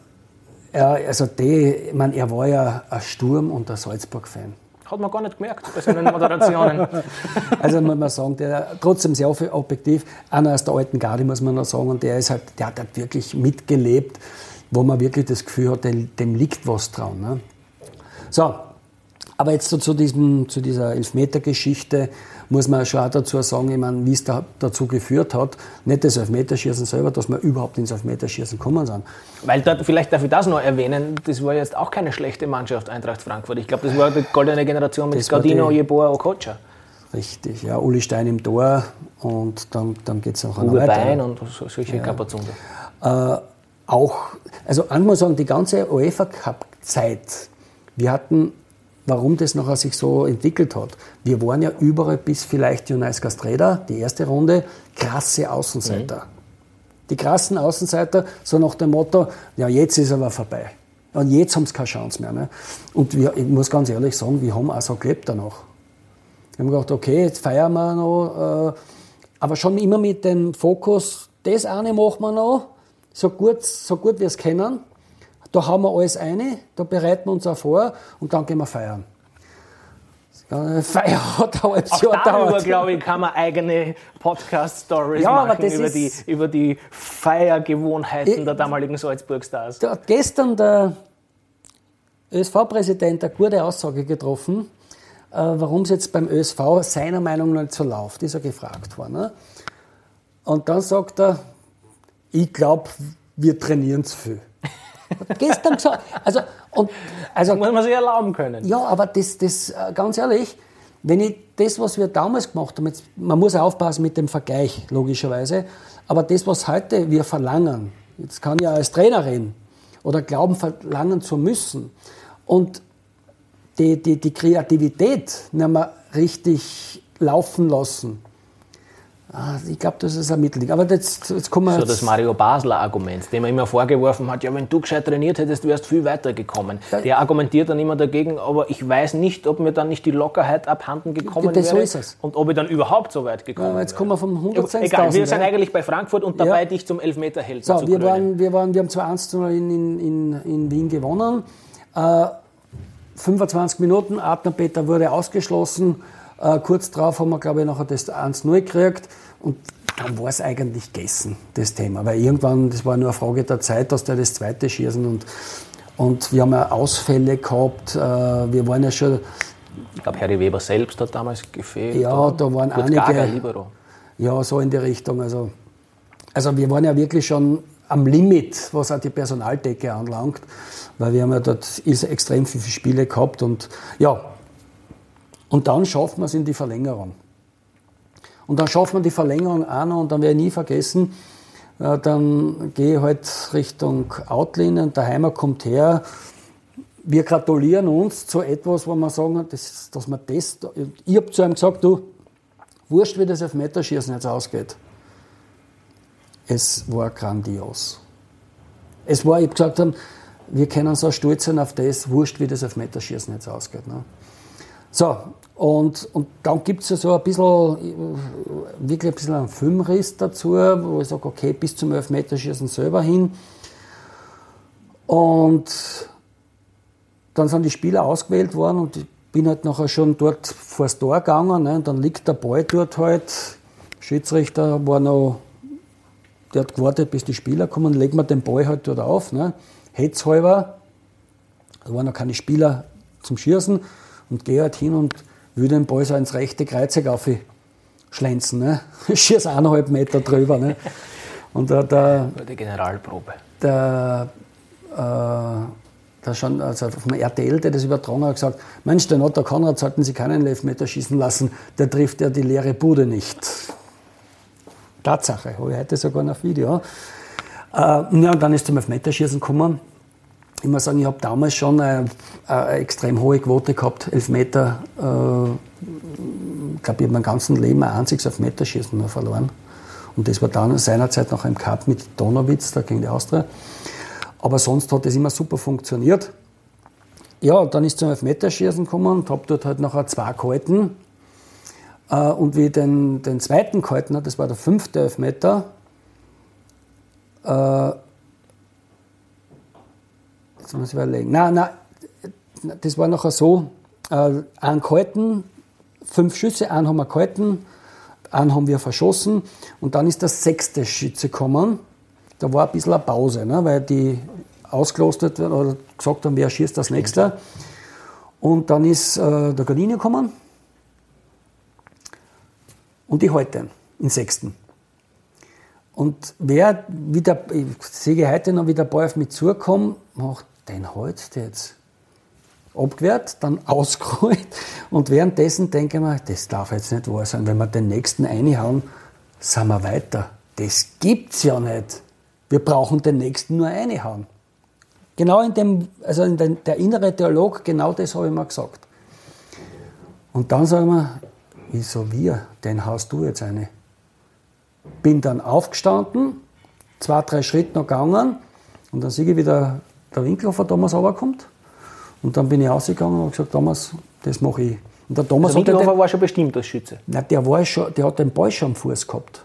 also, die, ich meine, er war ja ein Sturm- und ein Salzburg-Fan. Hat man gar nicht gemerkt bei seinen Moderationen. also muss man sagen, der trotzdem sehr objektiv. Einer aus der alten Garde, muss man noch sagen. Und der, ist halt, der hat halt wirklich mitgelebt, wo man wirklich das Gefühl hat, dem, dem liegt was dran. Ne? So, aber jetzt so zu, diesem, zu dieser Elfmeter-Geschichte muss man schon auch dazu sagen, ich meine, wie es da, dazu geführt hat, nicht das Elfmeterschießen selber, dass wir überhaupt ins Elfmeterschießen gekommen sind. Weil dort, vielleicht darf ich das noch erwähnen, das war jetzt auch keine schlechte Mannschaft, Eintracht Frankfurt. Ich glaube, das war die goldene Generation mit Scardino, Jeboa, Okocha. Richtig, ja, Uli Stein im Tor und dann, dann geht es auch Uwe weiter. Bein und solche ja. Kapazunder. Äh, auch, also ich muss sagen, die ganze UEFA Cup-Zeit wir hatten, warum das nachher sich so entwickelt hat, wir waren ja überall bis vielleicht Junais Castreda, die erste Runde, krasse Außenseiter. Mhm. Die krassen Außenseiter, so nach dem Motto, ja jetzt ist aber vorbei. Und jetzt haben sie keine Chance mehr. Ne? Und wir, ich muss ganz ehrlich sagen, wir haben auch so gelebt danach. Wir haben gedacht, okay, jetzt feiern wir noch, äh, aber schon immer mit dem Fokus, das eine machen wir noch, so gut, so gut wir es können. Da haben wir alles eine, da bereiten wir uns auch vor und dann gehen wir feiern. Feier hat ein halbes Jahr darüber, glaube ich, kann man eigene Podcast-Stories ja, machen über die, über die Feiergewohnheiten ich, der damaligen Salzburg-Stars. Da hat gestern der ÖSV-Präsident eine gute Aussage getroffen, äh, warum es jetzt beim ÖSV seiner Meinung nach nicht so läuft. Ist er gefragt worden. Ne? Und dann sagt er, ich glaube, wir trainieren zu viel. Gestern gesagt. Also, und, also, das muss man sich erlauben können. Ja, aber das, das, äh, ganz ehrlich, wenn ich das, was wir damals gemacht haben, jetzt, man muss aufpassen mit dem Vergleich, logischerweise, aber das, was heute wir verlangen, jetzt kann ich ja als Trainer reden, oder glauben, verlangen zu müssen, und die, die, die Kreativität nicht mehr richtig laufen lassen, ich glaube, das ist ein Mittelding. Aber jetzt, jetzt kommen wir. So das Mario Basler Argument, dem er immer vorgeworfen hat, ja, wenn du gescheit trainiert hättest, wärst du viel weiter gekommen. Ja. Der argumentiert dann immer dagegen, aber ich weiß nicht, ob mir dann nicht die Lockerheit abhanden gekommen das wäre. So ist es. Und ob ich dann überhaup so weit gekommen ja, Jetzt kommen wir vom 100 Egal, wir sind eigentlich bei Frankfurt und dabei ja. dich zum Elfmeterheld so, zu wir waren, wir, waren, wir haben 2-1 in, in, in Wien gewonnen. Äh, 25 Minuten, Adner Peter wurde ausgeschlossen. Äh, kurz darauf haben wir, glaube ich, nachher das 1-0 gekriegt und dann war es eigentlich gegessen, das Thema. Weil irgendwann, das war nur eine Frage der Zeit, dass der das zweite schießen und, und wir haben ja Ausfälle gehabt. Äh, wir waren ja schon. Ich glaube, Harry Weber selbst hat damals gefehlt. Ja, da waren Kurt einige. Ja, so in die Richtung. Also, also wir waren ja wirklich schon am Limit, was auch die Personaldecke anlangt, weil wir haben ja dort extrem viele Spiele gehabt und ja, und dann schaffen wir es in die Verlängerung. Und dann schaffen wir die Verlängerung auch noch und dann werde ich nie vergessen, äh, dann gehe ich halt Richtung Outline und der Heimer kommt her. Wir gratulieren uns zu etwas, wo wir sagen, dass, dass wir das, ich habe zu ihm gesagt, du, wurscht, wie das Elfmeterschießen jetzt ausgeht. Es war grandios. Es war, ich gesagt haben, wir können so stolz sein auf das, wurscht, wie das auf Meterschießen jetzt ausgeht. Ne? So, und, und dann gibt es ja so ein bisschen, wirklich ein bisschen einen Filmriss dazu, wo ich sage, okay, bis zum Elfmeterschießen selber hin. Und dann sind die Spieler ausgewählt worden und ich bin halt nachher schon dort vor das Tor gegangen. Ne, und dann liegt der Ball dort halt. Schiedsrichter war noch, der hat gewartet, bis die Spieler kommen, legt mir den Ball halt dort auf. Ne, Hetzhalber, da waren noch keine Spieler zum Schießen und gehe halt hin und will den Ball so ins rechte Kreuzeck aufschlänzen. Ne? Schieß eineinhalb Meter drüber. Ne? Und da, der, die Generalprobe. Der, äh, der schon, also vom RTL, der das übertragen hat, gesagt, Mensch, den Otto Konrad sollten Sie keinen Elfmeter schießen lassen, der trifft ja die leere Bude nicht. Tatsache, habe ich heute sogar noch Video. Äh, ja, und dann ist zum Elfmeterschießen gekommen ich muss sagen, ich habe damals schon eine, eine, extrem hohe Quote gehabt, Elfmeter. Äh, ich glaube, ich habe mein ganzes Leben ein einziges Elfmeterschießen nur verloren. Und das war dann seinerzeit noch im Cup mit Donowitz, da gegen die Austria. Aber sonst hat das immer super funktioniert. Ja, dann ist zum Elfmeterschießen gekommen und habe dort halt nachher zwei gehalten. Äh, und wie ich den, den zweiten gehalten habe, das war der fünfte Elfmeter, äh, Jetzt muss ich überlegen. Nein, nein, das war nachher so, äh, einen gehalten, fünf Schüsse, einen haben wir gehalten, einen haben wir verschossen und dann ist der sechste Schütze gekommen. Da war ein bisschen eine Pause, ne, weil die ausgelostet oder gesagt haben, wer schießt das nächste. Und dann ist äh, der Gardini gekommen und ich halte den sechsten. Und wer wieder, ich sehe heute noch, wie der Ball auf mich zukommt, macht den du jetzt. Abgewehrt, dann ausgerollt und währenddessen denke ich mir, das darf jetzt nicht wahr sein. Wenn wir den nächsten reinhauen, sind wir weiter. Das gibt's ja nicht. Wir brauchen den nächsten nur reinhauen. Genau in dem, also in den, der innere Dialog, genau das habe ich mir gesagt. Und dann sagen wir, wieso wir? Den haust du jetzt eine. Bin dann aufgestanden, zwei, drei Schritte noch gegangen und dann sehe ich wieder der Winkelhofer Thomas runterkommt. Und dann bin ich rausgegangen und habe gesagt, Thomas, das mache ich. Und der Thomas der Winkelhofer war schon bestimmt als Schütze? Nein, der, war schon, der hat den Ball schon am Fuß gehabt.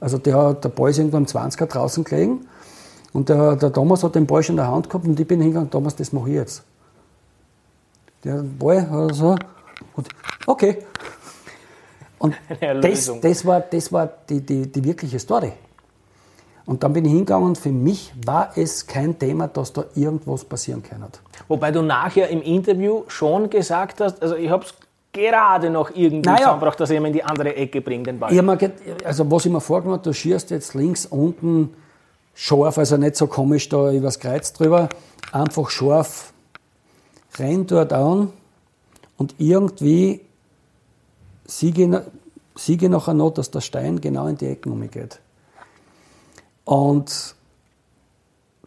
Also der, der Ball ist irgendwann am 20er draußen gelegen. Und der, der Thomas hat den Ball schon in der Hand gehabt und ich bin hingegangen, Thomas, das mache ich jetzt. Der Ball hat so, und okay. Und das, das war, das war die, die, die wirkliche Story. Und dann bin ich hingegangen und für mich war es kein Thema, dass da irgendwas passieren kann. Wobei du nachher im Interview schon gesagt hast, also ich habe es gerade noch irgendwie naja. zusammengebracht, dass ich ihn in die andere Ecke bringe, den Ball. Ich also was ich mir vorgenommen habe, du schießt jetzt links unten scharf, also nicht so komisch da übers Kreuz drüber, einfach scharf rein dort an und irgendwie siege, siege nachher noch, dass der Stein genau in die Ecken umgeht. Und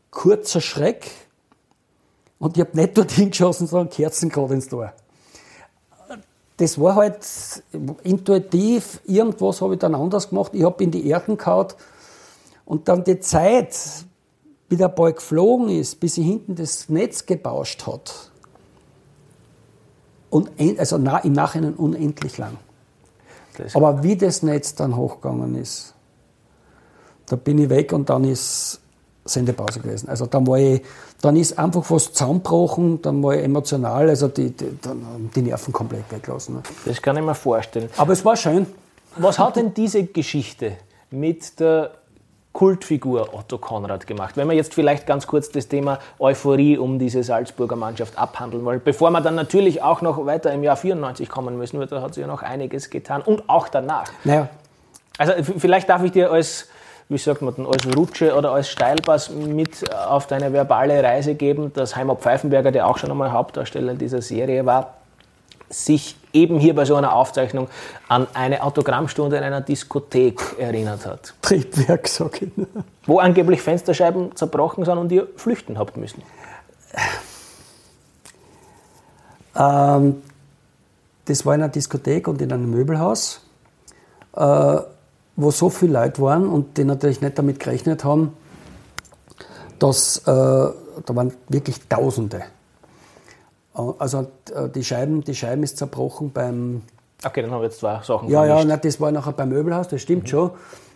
kurzer Schreck. Und ich habe nicht dorthin geschossen, sondern Kerzen gerade ins Tor. Das war halt intuitiv, irgendwas habe ich dann anders gemacht. Ich habe in die Erden gehauen und dann die Zeit, wie der Ball geflogen ist, bis sie hinten das Netz gebauscht hat. Und, also im Nachhinein unendlich lang. Aber wie das Netz dann hochgegangen ist, da bin ich weg und dann ist Sendepause gewesen. Also dann war ich, dann ist einfach was zusammengebrochen, dann war ich emotional, also die, die, die Nerven komplett weggelassen. Ne? Das kann ich mir vorstellen. Aber es war schön. Was hat denn diese Geschichte mit der Kultfigur Otto Konrad gemacht. Wenn wir jetzt vielleicht ganz kurz das Thema Euphorie um diese Salzburger Mannschaft abhandeln wollen, bevor wir dann natürlich auch noch weiter im Jahr 94 kommen müssen, weil da hat sich ja noch einiges getan und auch danach. Naja. Also vielleicht darf ich dir als wie sagt man, als Rutsche oder als Steilpass mit auf deine verbale Reise geben, dass Heimer Pfeifenberger, der auch schon einmal Hauptdarsteller dieser Serie war, sich eben hier bei so einer Aufzeichnung an eine Autogrammstunde in einer Diskothek erinnert hat. Triebwerk, sag ich. Wo angeblich Fensterscheiben zerbrochen sind und ihr flüchten habt müssen. Ähm, das war in einer Diskothek und in einem Möbelhaus. Äh, wo so viele Leute waren und die natürlich nicht damit gerechnet haben, dass äh, da waren wirklich Tausende. Äh, also äh, die Scheiben, die Scheiben ist zerbrochen beim. Okay, dann haben wir jetzt zwei Sachen. Ja, ja, nein, das war nachher beim Möbelhaus, das stimmt mhm. schon.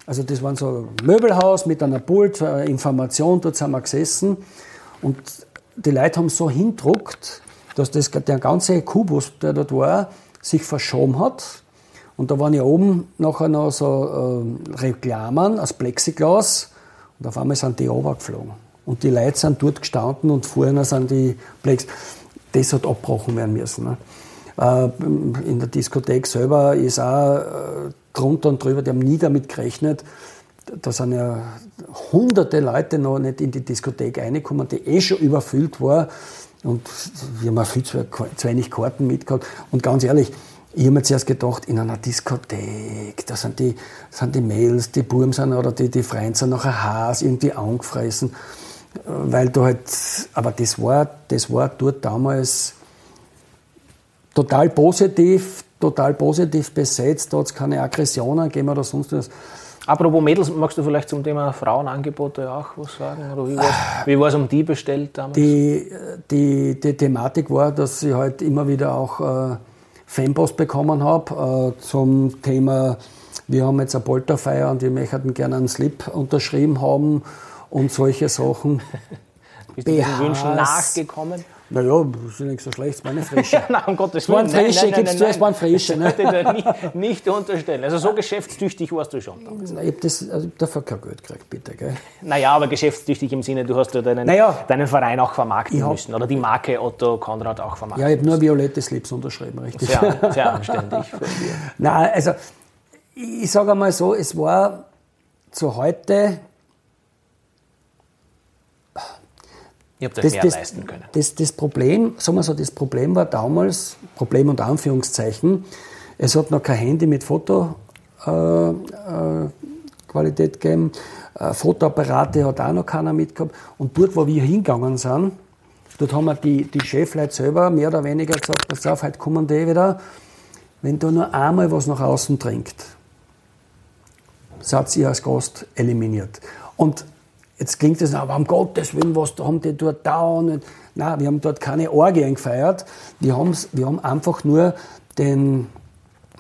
Also das waren so Möbelhaus mit einer Pult, äh, Information, dort sind wir gesessen. Und die Leute haben so hindruckt, dass das, der ganze Kubus, der dort war, sich verschoben hat. Und da waren ja oben nachher noch so äh, Reklamen aus Plexiglas. Und auf einmal sind die runtergeflogen. Und die Leute sind dort gestanden und vorher sind die Plex. Das hat abgebrochen werden müssen. Ne? Äh, in der Diskothek selber ist auch äh, drunter und drüber, die haben nie damit gerechnet. Da sind ja hunderte Leute noch nicht in die Diskothek reingekommen, die eh schon überfüllt war. Und wir haben auch viel zu, zu wenig Karten mitgehabt. Und ganz ehrlich, ich habe mir zuerst gedacht, in einer Diskothek, da sind die, sind die Mädels, die Buben sind oder die, die Freunde sind nachher Haas irgendwie angefressen. Weil du halt, aber das war, das war dort damals total positiv, total positiv besetzt, da hat es keine Aggressionen gegeben oder sonst was. Apropos Mädels, magst du vielleicht zum Thema Frauenangebote auch was sagen? Oder wie war es um die bestellt damals? Die, die, die Thematik war, dass ich halt immer wieder auch äh, Fanpost bekommen habe äh, zum Thema, wir haben jetzt eine Polterfeier und wir möchten gerne einen Slip unterschrieben haben und solche Sachen. Bist du diesen Wünschen nachgekommen? Naja, das ist nicht so schlecht, waren frische. nein, um Gottes Willen. Waren frische, gibst du, es waren frische. Ne? Ich nicht, unterstellen. Also so geschäftstüchtig warst du schon damals. Ich habe also dafür kein Geld gekriegt, bitte. Gell? Naja, aber geschäftstüchtig im Sinne, du hast ja deinen, naja, deinen Verein auch vermarkten hab, müssen oder die Marke Otto Konrad auch vermarkten Ja, ich habe nur violette Slips unterschrieben, richtig. Sehr, sehr anständig von dir. Nein, also ich sage einmal so, es war zu heute Ihr habt euch das, mehr das, leisten können. Das, das, Problem, sagen wir so, das Problem war damals, Problem unter Anführungszeichen, es hat noch kein Handy mit Fotoqualität äh, äh, gegeben, äh, Fotoapparate hat auch noch keiner mitgehabt. Und dort, wo wir hingegangen sind, dort haben wir die, die Chefleute selber mehr oder weniger gesagt, pass auf, heute kommen die wieder, wenn du nur einmal was nach außen dringt, seid ihr als Gast eliminiert. Und Jetzt klingt es, aber um Gottes Willen, was haben die dort da? Nein, wir haben dort keine Orgien gefeiert. Wir, wir haben einfach nur den,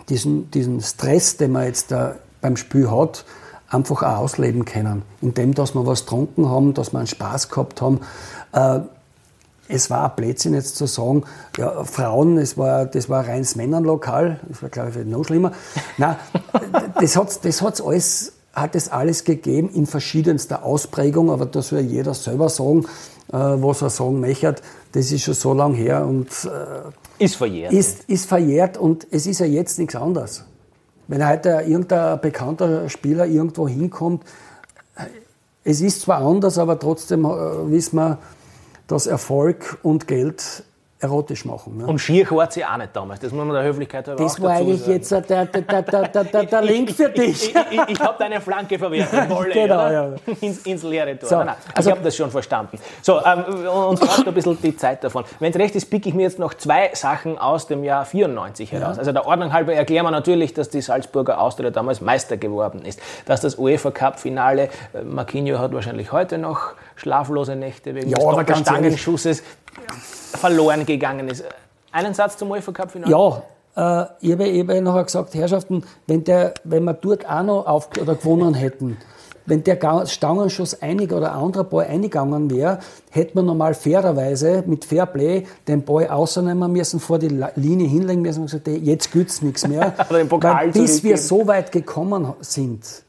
diesen, diesen Stress, den man jetzt da beim Spiel hat, einfach auch ausleben können. Indem, dass wir was getrunken haben, dass wir einen Spaß gehabt haben. Äh, es war ein Blödsinn jetzt zu sagen, ja, Frauen, es war, das war ein reines Männernlokal, das war, glaube ich, noch schlimmer. Nein, das hat das hat's alles hat es alles gegeben in verschiedenster Ausprägung, aber da soll jeder selber sagen, äh, was er sagen möchte. Das ist schon so lange her und äh, ist verjährt. Ist, ist verjährt und es ist ja jetzt nichts anderes. Wenn heute irgendein bekannter Spieler irgendwo hinkommt, es ist zwar anders, aber trotzdem äh, wissen wir, dass Erfolg und Geld erotisch machen. Ne? Und schier war sie auch nicht damals, das muss man der Höflichkeit halber Das war eigentlich sagen. jetzt der, der, der, der, der, der Link für dich. Ich, ich, ich habe deine Flanke verwertet, Wolle, genau, ja. ins, ins leere Tor. So, nein, nein, also, ich habe das schon verstanden. So, ähm, uns braucht ein bisschen die Zeit davon. Wenn es recht ist, picke ich mir jetzt noch zwei Sachen aus dem Jahr 94 heraus. Ja. Also der Ordnung halber erklären wir natürlich, dass die Salzburger Austria damals Meister geworden ist. Dass das UEFA Cup Finale, äh, Marquinhos hat wahrscheinlich heute noch schlaflose Nächte wegen ja, des Stangenschusses verloren gegangen ist. Einen Satz zum UEFA Cup Finale? Ja, äh, ich habe eben nachher gesagt, Herrschaften, wenn, der, wenn wir dort auch noch auf, oder gewonnen hätten, wenn der Stangenschuss einig oder ein anderer Ball eingegangen wäre, hätte man normal fairerweise mit Fairplay den Ball außernehmen müssen, vor die Linie hinlegen müssen und gesagt, jetzt gibt's nichts mehr. Weil bis wir so weit gekommen sind,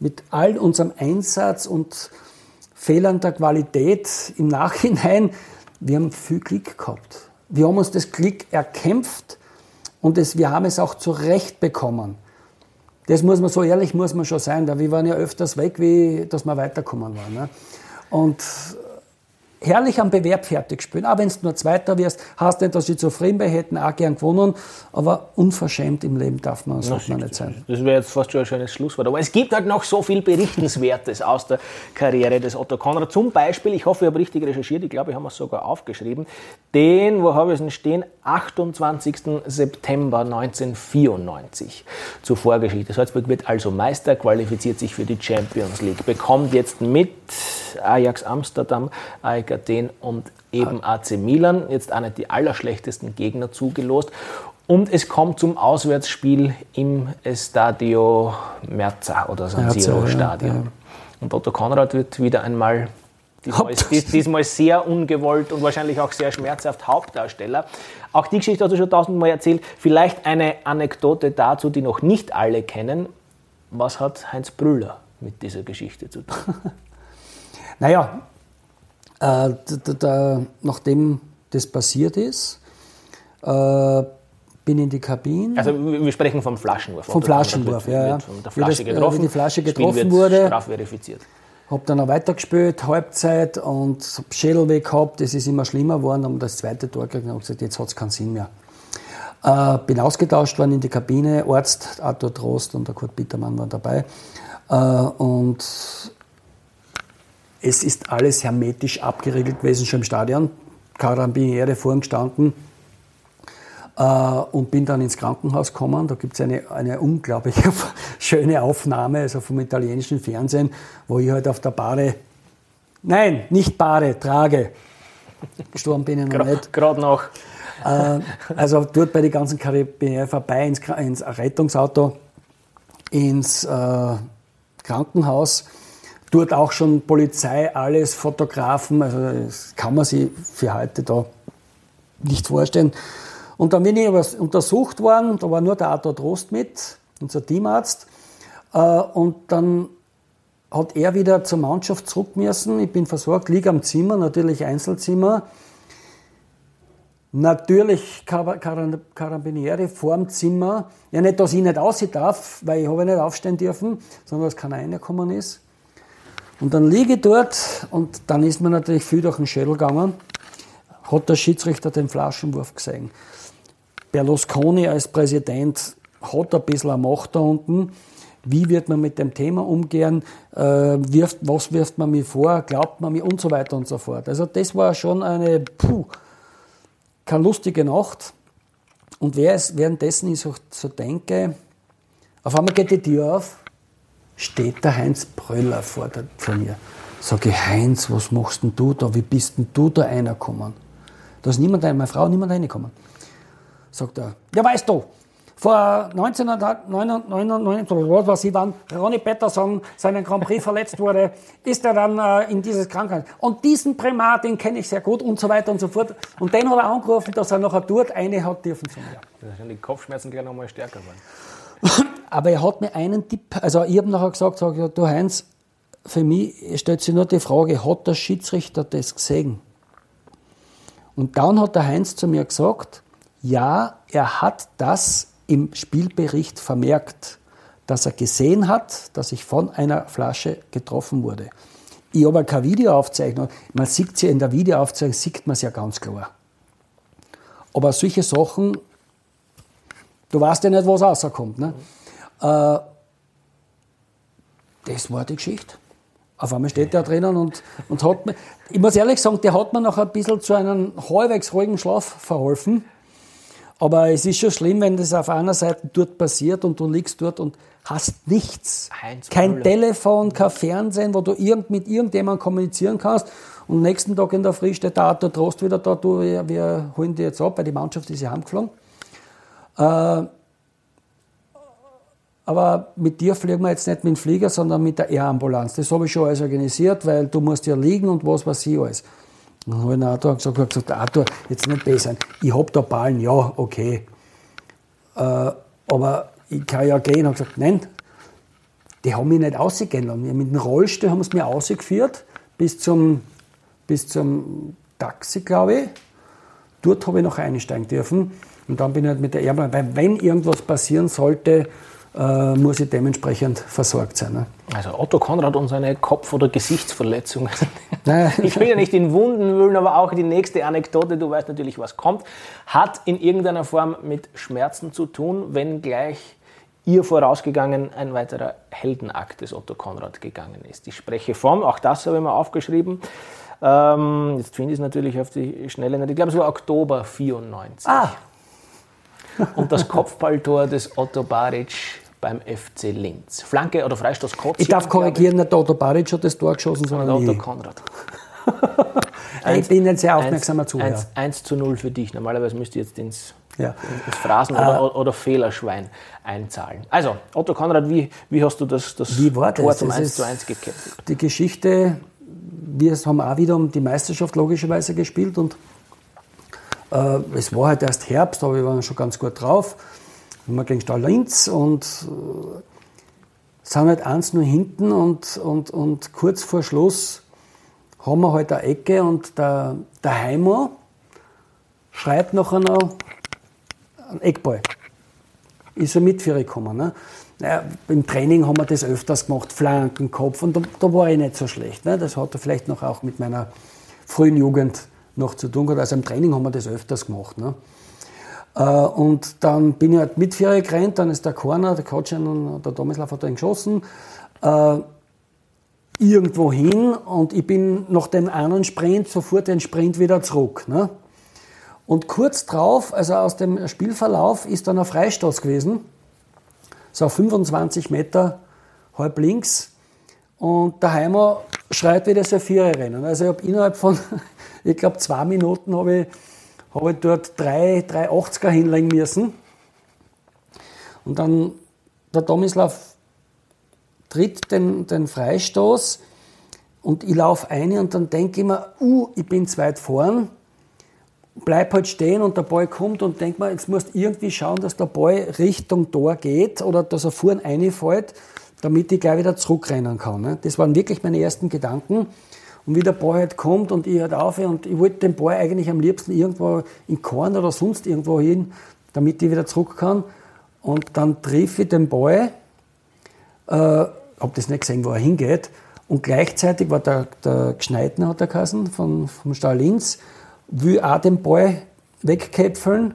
mit all unserem Einsatz und Fehlern der Qualität im Nachhinein, wir haben viel Glück gehabt. Wir haben uns das Glück erkämpft und es, wir haben es auch zurecht bekommen. Das muss man so ehrlich muss man schon sein, weil wir waren ja öfters weg, wie dass wir weiterkommen waren. Ne? Und herrlich am Bewerb fertig spielen. Auch wenn du nur Zweiter wirst, hast nicht, dass sie zufrieden bei hätten, auch gern gewonnen. Aber unverschämt im Leben darf man, sollte man nicht sein. Das wäre jetzt fast schon ein schönes Schlusswort. Aber es gibt halt noch so viel Berichtenswertes aus der Karriere des Otto Konrad. Zum Beispiel, ich hoffe, ich habe richtig recherchiert, ich glaube, ich habe es sogar aufgeschrieben, den, wo habe ich es denn stehen, 28. September 1994 zur Vorgeschichte. Salzburg wird also Meister, qualifiziert sich für die Champions League, bekommt jetzt mit Ajax Amsterdam, AEK Athen und eben AC Milan, jetzt auch nicht die allerschlechtesten Gegner zugelost. Und es kommt zum Auswärtsspiel im Estadio Merza oder San Siro Stadion. Ja, ja. Und Otto Konrad wird wieder einmal diesmal, diesmal, sehr ungewollt und wahrscheinlich auch sehr schmerzhaft Hauptdarsteller. Auch die Geschichte hast du schon tausendmal erzählt. Vielleicht eine Anekdote dazu, die noch nicht alle kennen. Was hat Heinz Brüller mit dieser Geschichte zu tun? naja, da, da, nachdem das passiert ist, äh, bin in die Kabine. Also wir sprechen vom Flaschenwurf. Vom Flaschenwurf, ja. Von der Flasche wie, das, getroffen, wie die Flasche getroffen wurde. Strafverifiziert. Habe dann auch weitergespielt, Halbzeit und Schädelweh gehabt. Das ist immer schlimmer geworden. Und das zweite Tor gekriegt und gesagt, jetzt hat es keinen Sinn mehr. Äh, bin ausgetauscht worden in die Kabine. Arzt Arthur Trost und der Kurt Bittermann waren dabei. Äh, und es ist alles hermetisch abgeriegelt gewesen, schon im Stadion. Karabiniere vorn gestanden äh, und bin dann ins Krankenhaus gekommen. Da gibt es eine, eine unglaublich schöne Aufnahme also vom italienischen Fernsehen, wo ich halt auf der Bade, nein, nicht Bade, trage. Gestorben bin ich noch nicht. Gerade noch. Äh, also dort bei den ganzen Karabiniere vorbei ins, ins Rettungsauto, ins äh, Krankenhaus Dort auch schon Polizei, alles, Fotografen, also das kann man sich für heute da nicht vorstellen. Und dann bin ich untersucht worden, da war nur der Arthur Trost mit, unser Teamarzt. Äh, und dann hat er wieder zur Mannschaft zurück müssen. Ich bin versorgt, liege am Zimmer, natürlich Einzelzimmer. Natürlich Karabiniere vorm Zimmer. Ja, nicht, dass ich nicht aussehen darf, weil ich habe nicht aufstehen dürfen, sondern dass keiner reingekommen ist. Und dann liege ich dort und dann ist mir natürlich viel durch den Schädel gegangen. Hat der Schiedsrichter den Flaschenwurf gesehen. Berlusconi als Präsident hat ein bisschen eine Macht da unten. Wie wird man mit dem Thema umgehen? Äh, wirft, was wirft man mir vor? Glaubt man mir? Und so weiter und so fort. Also das war schon eine, puh, keine lustige Nacht. Und währenddessen ich so, so denke, auf einmal geht die Tür auf steht der Heinz Bröller vor, der, vor mir. Sag ich, Heinz, was machst denn du da? Wie bist denn du da reingekommen? Da ist niemand, meine Frau, niemand reingekommen. Sagt er, ja weißt du, vor 1999, oder was ich wann Ronny Pettersson seinen Grand Prix verletzt wurde, ist er dann äh, in dieses Krankenhaus. Und diesen Primat, den kenne ich sehr gut und so weiter und so fort. Und den hat er angerufen, dass er nachher dort eine hat dürfen zu mir. Da sind die Kopfschmerzen gleich nochmal stärker geworden. Aber er hat mir einen Tipp, also ich habe nachher gesagt, sag, du Heinz, für mich stellt sich nur die Frage, hat der Schiedsrichter das gesehen? Und dann hat der Heinz zu mir gesagt, ja, er hat das im Spielbericht vermerkt, dass er gesehen hat, dass ich von einer Flasche getroffen wurde. Ich habe keine Videoaufzeichnung. Man sieht sie ja in der Videoaufzeichnung, sieht man es ja ganz klar. Aber solche Sachen Du weißt ja nicht, was rauskommt. Ne? Äh, das war die Geschichte. Auf einmal steht der drinnen und, und hat mir, ich muss ehrlich sagen, der hat mir noch ein bisschen zu einem halbwegs ruhigen Schlaf verholfen. Aber es ist schon schlimm, wenn das auf einer Seite dort passiert und du liegst dort und hast nichts. Heinz kein Müller. Telefon, kein Fernsehen, wo du irgend, mit irgendjemandem kommunizieren kannst. Und am nächsten Tag in der Früh steht der Arthur Trost wieder da, du, wir, wir holen die jetzt ab, weil die Mannschaft ist ja heimgeflogen. Äh, aber mit dir fliegen wir jetzt nicht mit dem Flieger, sondern mit der Air-Ambulanz. Das habe ich schon alles organisiert, weil du musst ja liegen und was weiß ich alles. Dann habe ich Arthur gesagt, ich gesagt, Arthur, jetzt nicht besser. Ich habe da Ballen, ja, okay. Äh, aber ich kann ja gehen. Und gesagt, nein, die haben mich nicht ausgehen. Mit dem Rollstuhl haben sie mich ausgeführt bis zum, bis zum Taxi, glaube ich. Dort habe ich noch einsteigen dürfen. Und dann bin ich halt mit der Airline, weil wenn irgendwas passieren sollte, äh, muss ich dementsprechend versorgt sein. Ne? Also Otto Konrad und seine Kopf- oder Gesichtsverletzungen. ich will ja nicht in Wunden wühlen, aber auch die nächste Anekdote, du weißt natürlich, was kommt, hat in irgendeiner Form mit Schmerzen zu tun, wenngleich ihr vorausgegangen ein weiterer Heldenakt des Otto Konrad gegangen ist. Ich spreche vom, auch das habe ich mal aufgeschrieben, ähm, jetzt finde ich es natürlich auf die Schnelle nicht, ich glaube es war Oktober 94. Ah. Und das Kopfballtor des Otto Baric beim FC Linz. Flanke oder Freistoß Kotz. Ich darf korrigieren, nicht Otto Baric hat das Tor geschossen, sondern Otto Konrad. ich bin ein sehr aufmerksamer Zuhörer. 1, 1 zu 0 für dich. Normalerweise müsste ich jetzt ins, ja. ins Phrasen- oder, uh, oder, Fehlerschwein einzahlen. Also, Otto Konrad, wie, wie hast du das, das wie war das? Tor zum das 1 zu 1 gekämpft? Die Geschichte, wir haben auch wieder um die Meisterschaft logischerweise gespielt und es war halt erst Herbst, aber wir waren schon ganz gut drauf. Wir gegen Stahl Linz und äh, sind halt eins nur hinten und, und, und kurz vor Schluss haben wir halt eine Ecke und der, der Heimer schreit nachher noch einen Eckball. Ist er mit gekommen. Ne? Naja, Im Training haben wir das öfters gemacht, Flanken, Kopf, und da, da war ich nicht so schlecht. Ne? Das er vielleicht noch auch mit meiner frühen Jugend noch zu tun gehabt. Also im Training haben wir das öfters gemacht. Ne? Äh, und dann bin ich halt mit Vier gerannt, dann ist der Corner, der Kotschen und der Tomislav hat ihn geschossen, äh, irgendwo hin und ich bin nach dem einen Sprint sofort den Sprint wieder zurück. Ne? Und kurz drauf, also aus dem Spielverlauf, ist dann ein Freistoß gewesen, so 25 Meter halb links. Und der Heimer schreit wieder so Vierer rennen. Also ich habe innerhalb von ich glaube, zwei Minuten habe ich, hab ich dort drei, drei 80er hinlegen müssen. Und dann der Tomislav tritt den, den Freistoß und ich laufe ein und dann denke ich mir, uh, ich bin zu weit vorn, bleib halt stehen und der Ball kommt und denke mir, jetzt musst du irgendwie schauen, dass der Ball Richtung Tor geht oder dass er vorn reinfällt, damit ich gleich wieder zurückrennen kann. Ne? Das waren wirklich meine ersten Gedanken. Und wie der Ball halt kommt und ich halt auf und ich wollte den Ball eigentlich am liebsten irgendwo in Korn oder sonst irgendwo hin, damit ich wieder zurück kann. Und dann triff ich den Ball, äh, habe das nicht gesehen, wo er hingeht. Und gleichzeitig war der, der Gschneidner, hat der Kassen von, vom Stahl Linz, will auch den Ball wegkäpfeln.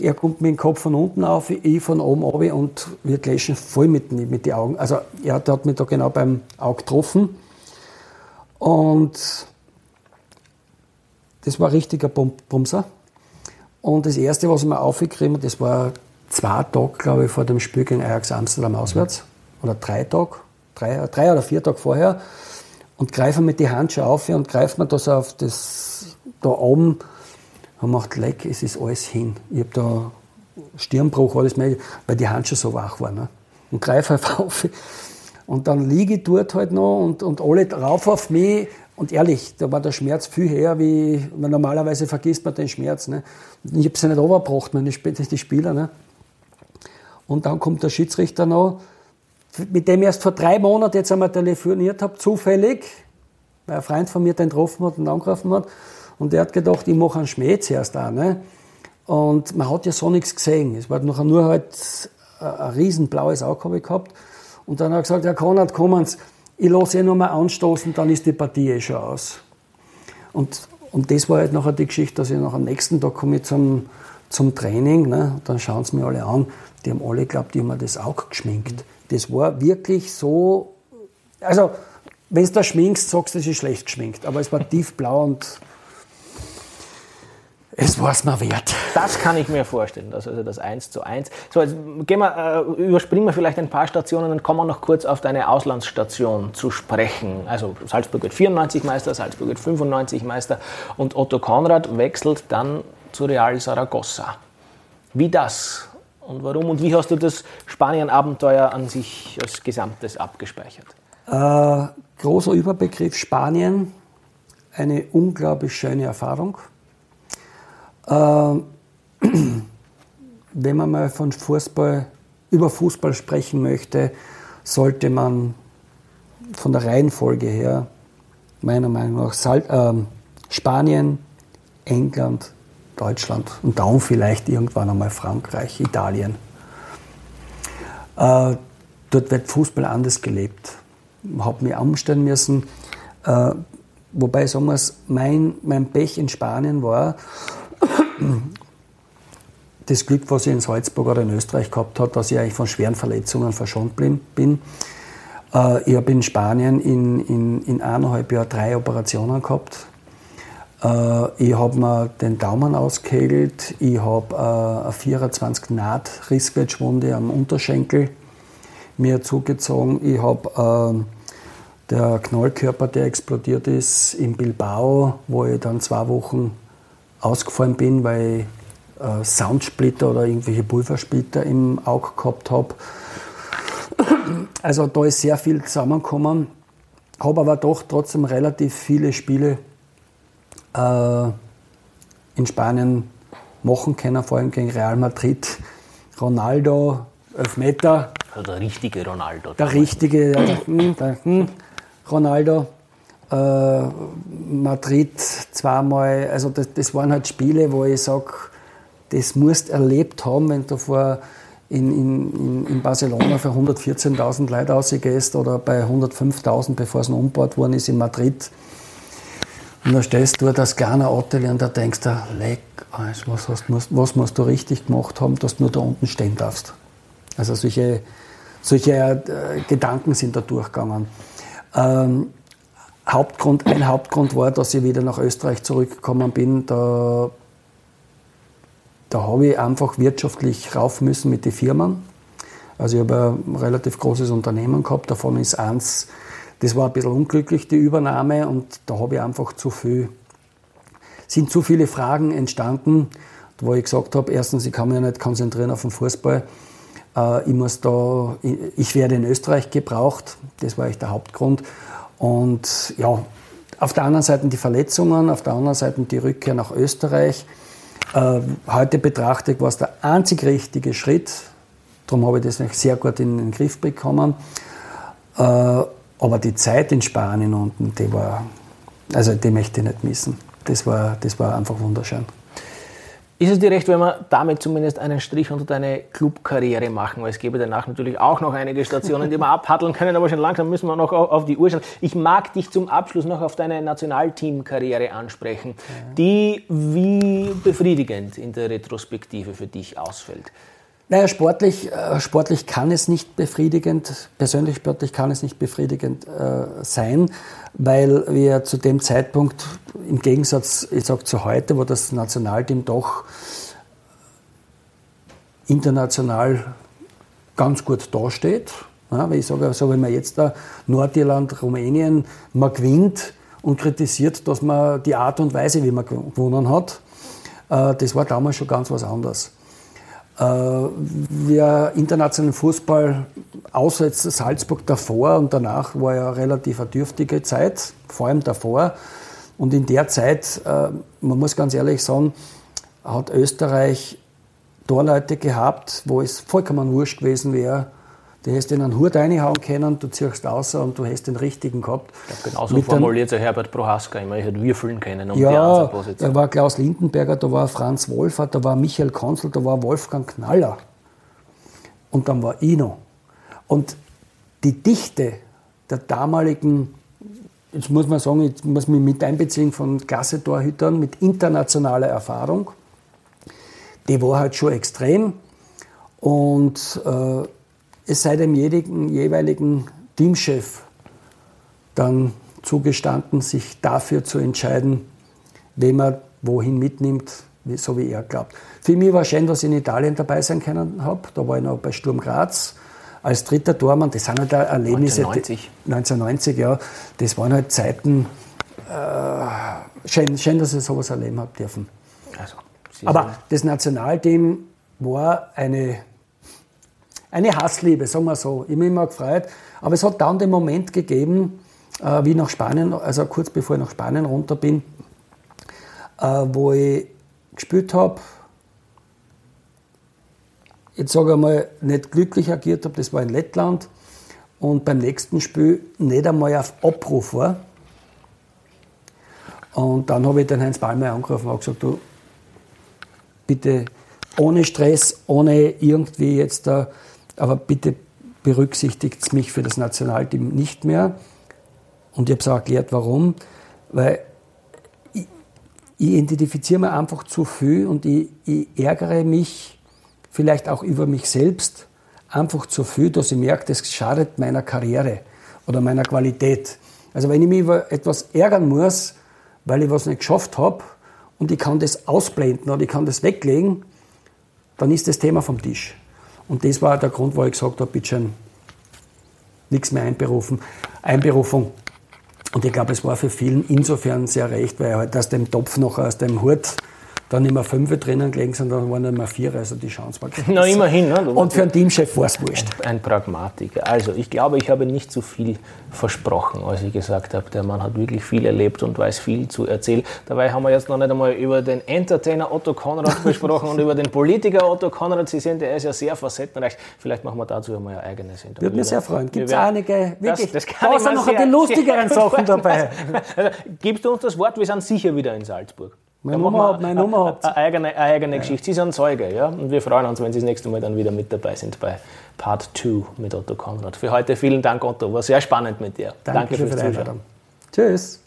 Er kommt mit dem Kopf von unten auf, ich von oben runter und wir gleichen voll mit, mit den Augen. Also er hat mich da genau beim Auge getroffen. Und das war ein richtiger Bumser. Und das Erste, was ich mir aufgekriegt habe, das war zwei Tage, glaube ich, vor dem Spiel gegen Ajax Amsterdam auswärts. Oder drei Tage, drei, drei oder vier Tage vorher. Und greife mit die Handschuhe auf und greife mir das auf das da oben und macht leck, es ist alles hin. Ich habe da Stirnbruch, alles mehr, weil die Handschuhe so wach waren. Ne? Und greife einfach auf und dann liege ich dort halt noch und, und alle drauf auf mich. Und ehrlich, da war der Schmerz viel höher, wie weil normalerweise vergisst man den Schmerz. Ne? Ich habe sie nicht overgebracht, meine die Spieler. Ne? Und dann kommt der Schiedsrichter noch, mit dem ich erst vor drei Monaten jetzt einmal telefoniert habe, zufällig, weil ein Freund von mir den getroffen hat und angerufen hat. Und der hat gedacht, ich mache einen Schmäh zuerst auch. Ne? Und man hat ja so nichts gesehen. Es war nachher nur halt ein riesen blaues Auge gehabt. Und dann hat er gesagt, Herr Konrad, kommen Sie, ich lasse ihn nur mal anstoßen, dann ist die Partie eh schon aus. Und, und das war halt nachher die Geschichte, dass ich nach am nächsten Tag komme zum, zum Training, ne? dann schauen sie mir alle an, die haben alle geglaubt, die haben mir das Auge geschminkt. Das war wirklich so, also wenn du da schminkst, sagst du, das ist schlecht geschminkt, aber es war tiefblau und es war es mir wert. Das kann ich mir vorstellen, das, also das 1 zu 1. So, jetzt gehen wir, äh, überspringen wir vielleicht ein paar Stationen und kommen wir noch kurz auf deine Auslandsstation zu sprechen. Also Salzburg wird 94 Meister, Salzburg wird 95 Meister und Otto Konrad wechselt dann zu Real Saragossa. Wie das und warum und wie hast du das Spanien-Abenteuer an sich als Gesamtes abgespeichert? Äh, großer Überbegriff Spanien, eine unglaublich schöne Erfahrung wenn man mal von Fußball, über Fußball sprechen möchte, sollte man von der Reihenfolge her, meiner Meinung nach, Sal äh, Spanien, England, Deutschland und dann vielleicht irgendwann einmal Frankreich, Italien. Äh, dort wird Fußball anders gelebt. Ich habe mich umstellen müssen. Äh, wobei, sagen wir es, mein, mein Pech in Spanien war, das Glück, was ich in Salzburg oder in Österreich gehabt habe, dass ich eigentlich von schweren Verletzungen verschont bin. Äh, ich habe in Spanien in, in, in eineinhalb Jahren drei Operationen gehabt. Äh, ich habe mir den Daumen ausgehegelt, ich habe äh, eine 24 Naht Rissquetschwunde am Unterschenkel mir zugezogen. Ich habe der Knollkörper, der explodiert ist in Bilbao, wo ich dann zwei Wochen ausgefallen bin, weil ich äh, Soundsplitter oder irgendwelche Pulversplitter im Auge gehabt habe. Also da ist sehr viel zusammengekommen. Habe aber doch trotzdem relativ viele Spiele äh, in Spanien machen können, vor allem gegen Real Madrid. Ronaldo, Elfmeter. Der richtige Ronaldo. Der richtige, der, der, hm, Ronaldo. Äh, Madrid zweimal, also das, das, waren halt Spiele, wo ich sage, das musst erlebt haben, wenn du vor in, in, in Barcelona für 114.000 Leute rausgehst oder bei 105.000, bevor es noch umgebaut worden ist in Madrid. Und da stehst du das kleine Atelier und da denkst du, leck, was, hast, was musst du richtig gemacht haben, dass du nur da unten stehen darfst. Also solche, solche äh, Gedanken sind da durchgegangen. Ähm, Hauptgrund, ein Hauptgrund war, dass ich wieder nach Österreich zurückgekommen bin. Da, da habe ich einfach wirtschaftlich rauf müssen mit den Firmen. Also ich habe ein relativ großes Unternehmen gehabt, davon ist eins, das war ein bisschen unglücklich, die Übernahme, und da habe ich einfach zu viel, sind zu viele Fragen entstanden, wo ich gesagt habe, erstens, ich kann mich ja nicht konzentrieren auf den Fußball, äh, ich muss da, ich werde in Österreich gebraucht, das war echt der Hauptgrund. Und ja, auf der anderen Seite die Verletzungen, auf der anderen Seite die Rückkehr nach Österreich. Äh, heute betrachtet war es der einzig richtige Schritt. Darum habe ich das sehr gut in den Griff bekommen. Äh, aber die Zeit in Spanien unten, die war, also die möchte ich nicht missen. Das war, das war einfach wunderschön. Ist es dir recht, wenn wir damit zumindest einen Strich unter deine Clubkarriere machen? Weil es gäbe danach natürlich auch noch einige Stationen, die wir abhatteln können, aber schon langsam müssen wir noch auf die Uhr schauen. Ich mag dich zum Abschluss noch auf deine Nationalteamkarriere ansprechen, die wie befriedigend in der Retrospektive für dich ausfällt. Naja, sportlich, äh, sportlich kann es nicht befriedigend, persönlich sportlich kann es nicht befriedigend äh, sein, weil wir zu dem Zeitpunkt, im Gegensatz, ich sag zu heute, wo das Nationalteam doch international ganz gut dasteht, ja, weil ich sage, so wenn man jetzt da Nordirland, Rumänien, man gewinnt und kritisiert, dass man die Art und Weise, wie man gewonnen hat, äh, das war damals schon ganz was anderes. Äh, wir internationalen Fußball, außer jetzt Salzburg davor und danach, war ja relativ eine dürftige Zeit, vor allem davor. Und in der Zeit, äh, man muss ganz ehrlich sagen, hat Österreich Torleute gehabt, wo es vollkommen wurscht gewesen wäre, Du hättest in einen Hut reinhauen können, du ziehst aus und du hast den richtigen gehabt. Ja, genauso formuliert sich Herbert Prohaska immer, ich hätte würfeln können um ja, die. Da war Klaus Lindenberger, da war Franz Wolfert, da war Michael Konzel, da war Wolfgang Knaller. Und dann war Ino. Und die Dichte der damaligen, jetzt muss man sagen, jetzt muss man mit einbeziehen von Klasse-Torhütern mit internationaler Erfahrung, die war halt schon extrem. Und äh, es sei dem jeweiligen Teamchef dann zugestanden, sich dafür zu entscheiden, wen man wohin mitnimmt, so wie er glaubt. Für mich war schön, dass ich in Italien dabei sein können habe. Da war ich noch bei Sturm Graz als dritter Tormann. Das sind halt Erlebnisse. 1990. 1990, ja. Das waren halt Zeiten. Äh, schön, schön, dass ich sowas erleben habe dürfen. Also, Aber das Nationalteam war eine eine Hassliebe, sagen wir so. Ich habe mich immer gefreut. Aber es hat dann den Moment gegeben, äh, wie ich nach Spanien, also kurz bevor ich nach Spanien runter bin, äh, wo ich gespielt habe, jetzt sage ich mal, nicht glücklich agiert habe, das war in Lettland, und beim nächsten Spiel nicht einmal auf Abruf war. Und dann habe ich den Heinz Ballmeier angerufen und gesagt, du, bitte ohne Stress, ohne irgendwie jetzt da aber bitte berücksichtigt mich für das Nationalteam nicht mehr. Und ich habe es auch erklärt, warum. Weil ich, ich identifiziere mich einfach zu viel und ich, ich ärgere mich vielleicht auch über mich selbst einfach zu viel, dass ich merke, das schadet meiner Karriere oder meiner Qualität. Also wenn ich mich über etwas ärgern muss, weil ich was nicht geschafft habe und ich kann das ausblenden oder ich kann das weglegen, dann ist das Thema vom Tisch. Und das war der Grund, wo ich gesagt habe, bitte schön, nichts mehr einberufen. Einberufung. Und ich glaube, es war für vielen insofern sehr recht, weil halt aus dem Topf noch aus dem Hut dann immer fünf drinnen gelegen sind, dann waren immer vier, also die Chance war Na, immerhin. Ne? Und für einen Teamchef war es wurscht. Ein, ein, Pragmatiker. Also, ich glaube, ich habe nicht zu viel versprochen, als ich gesagt habe, der Mann hat wirklich viel erlebt und weiß viel zu erzählen. Dabei haben wir jetzt noch nicht einmal über den Entertainer Otto Konrad gesprochen und über den Politiker Otto Konrad. Sie sehen, der ist ja sehr facettenreich. Vielleicht machen wir dazu einmal ein eigenes Interview. Würde mich sehr freuen. Gibt es einige, wirklich, das, das da sind noch die lustigeren Sachen dabei. Also, gibst du uns das Wort, wir sind sicher wieder in Salzburg. Meine Nummer hat, meine Nummer hat. Eine eigene, eine eigene ja. Geschichte. Sie sind Zeuge, ja. Und wir freuen uns, wenn Sie das nächste Mal dann wieder mit dabei sind bei Part 2 mit Otto Konrad. Für heute vielen Dank, Otto. War sehr spannend mit dir. Danke, Danke fürs Zuschauen. Tschüss.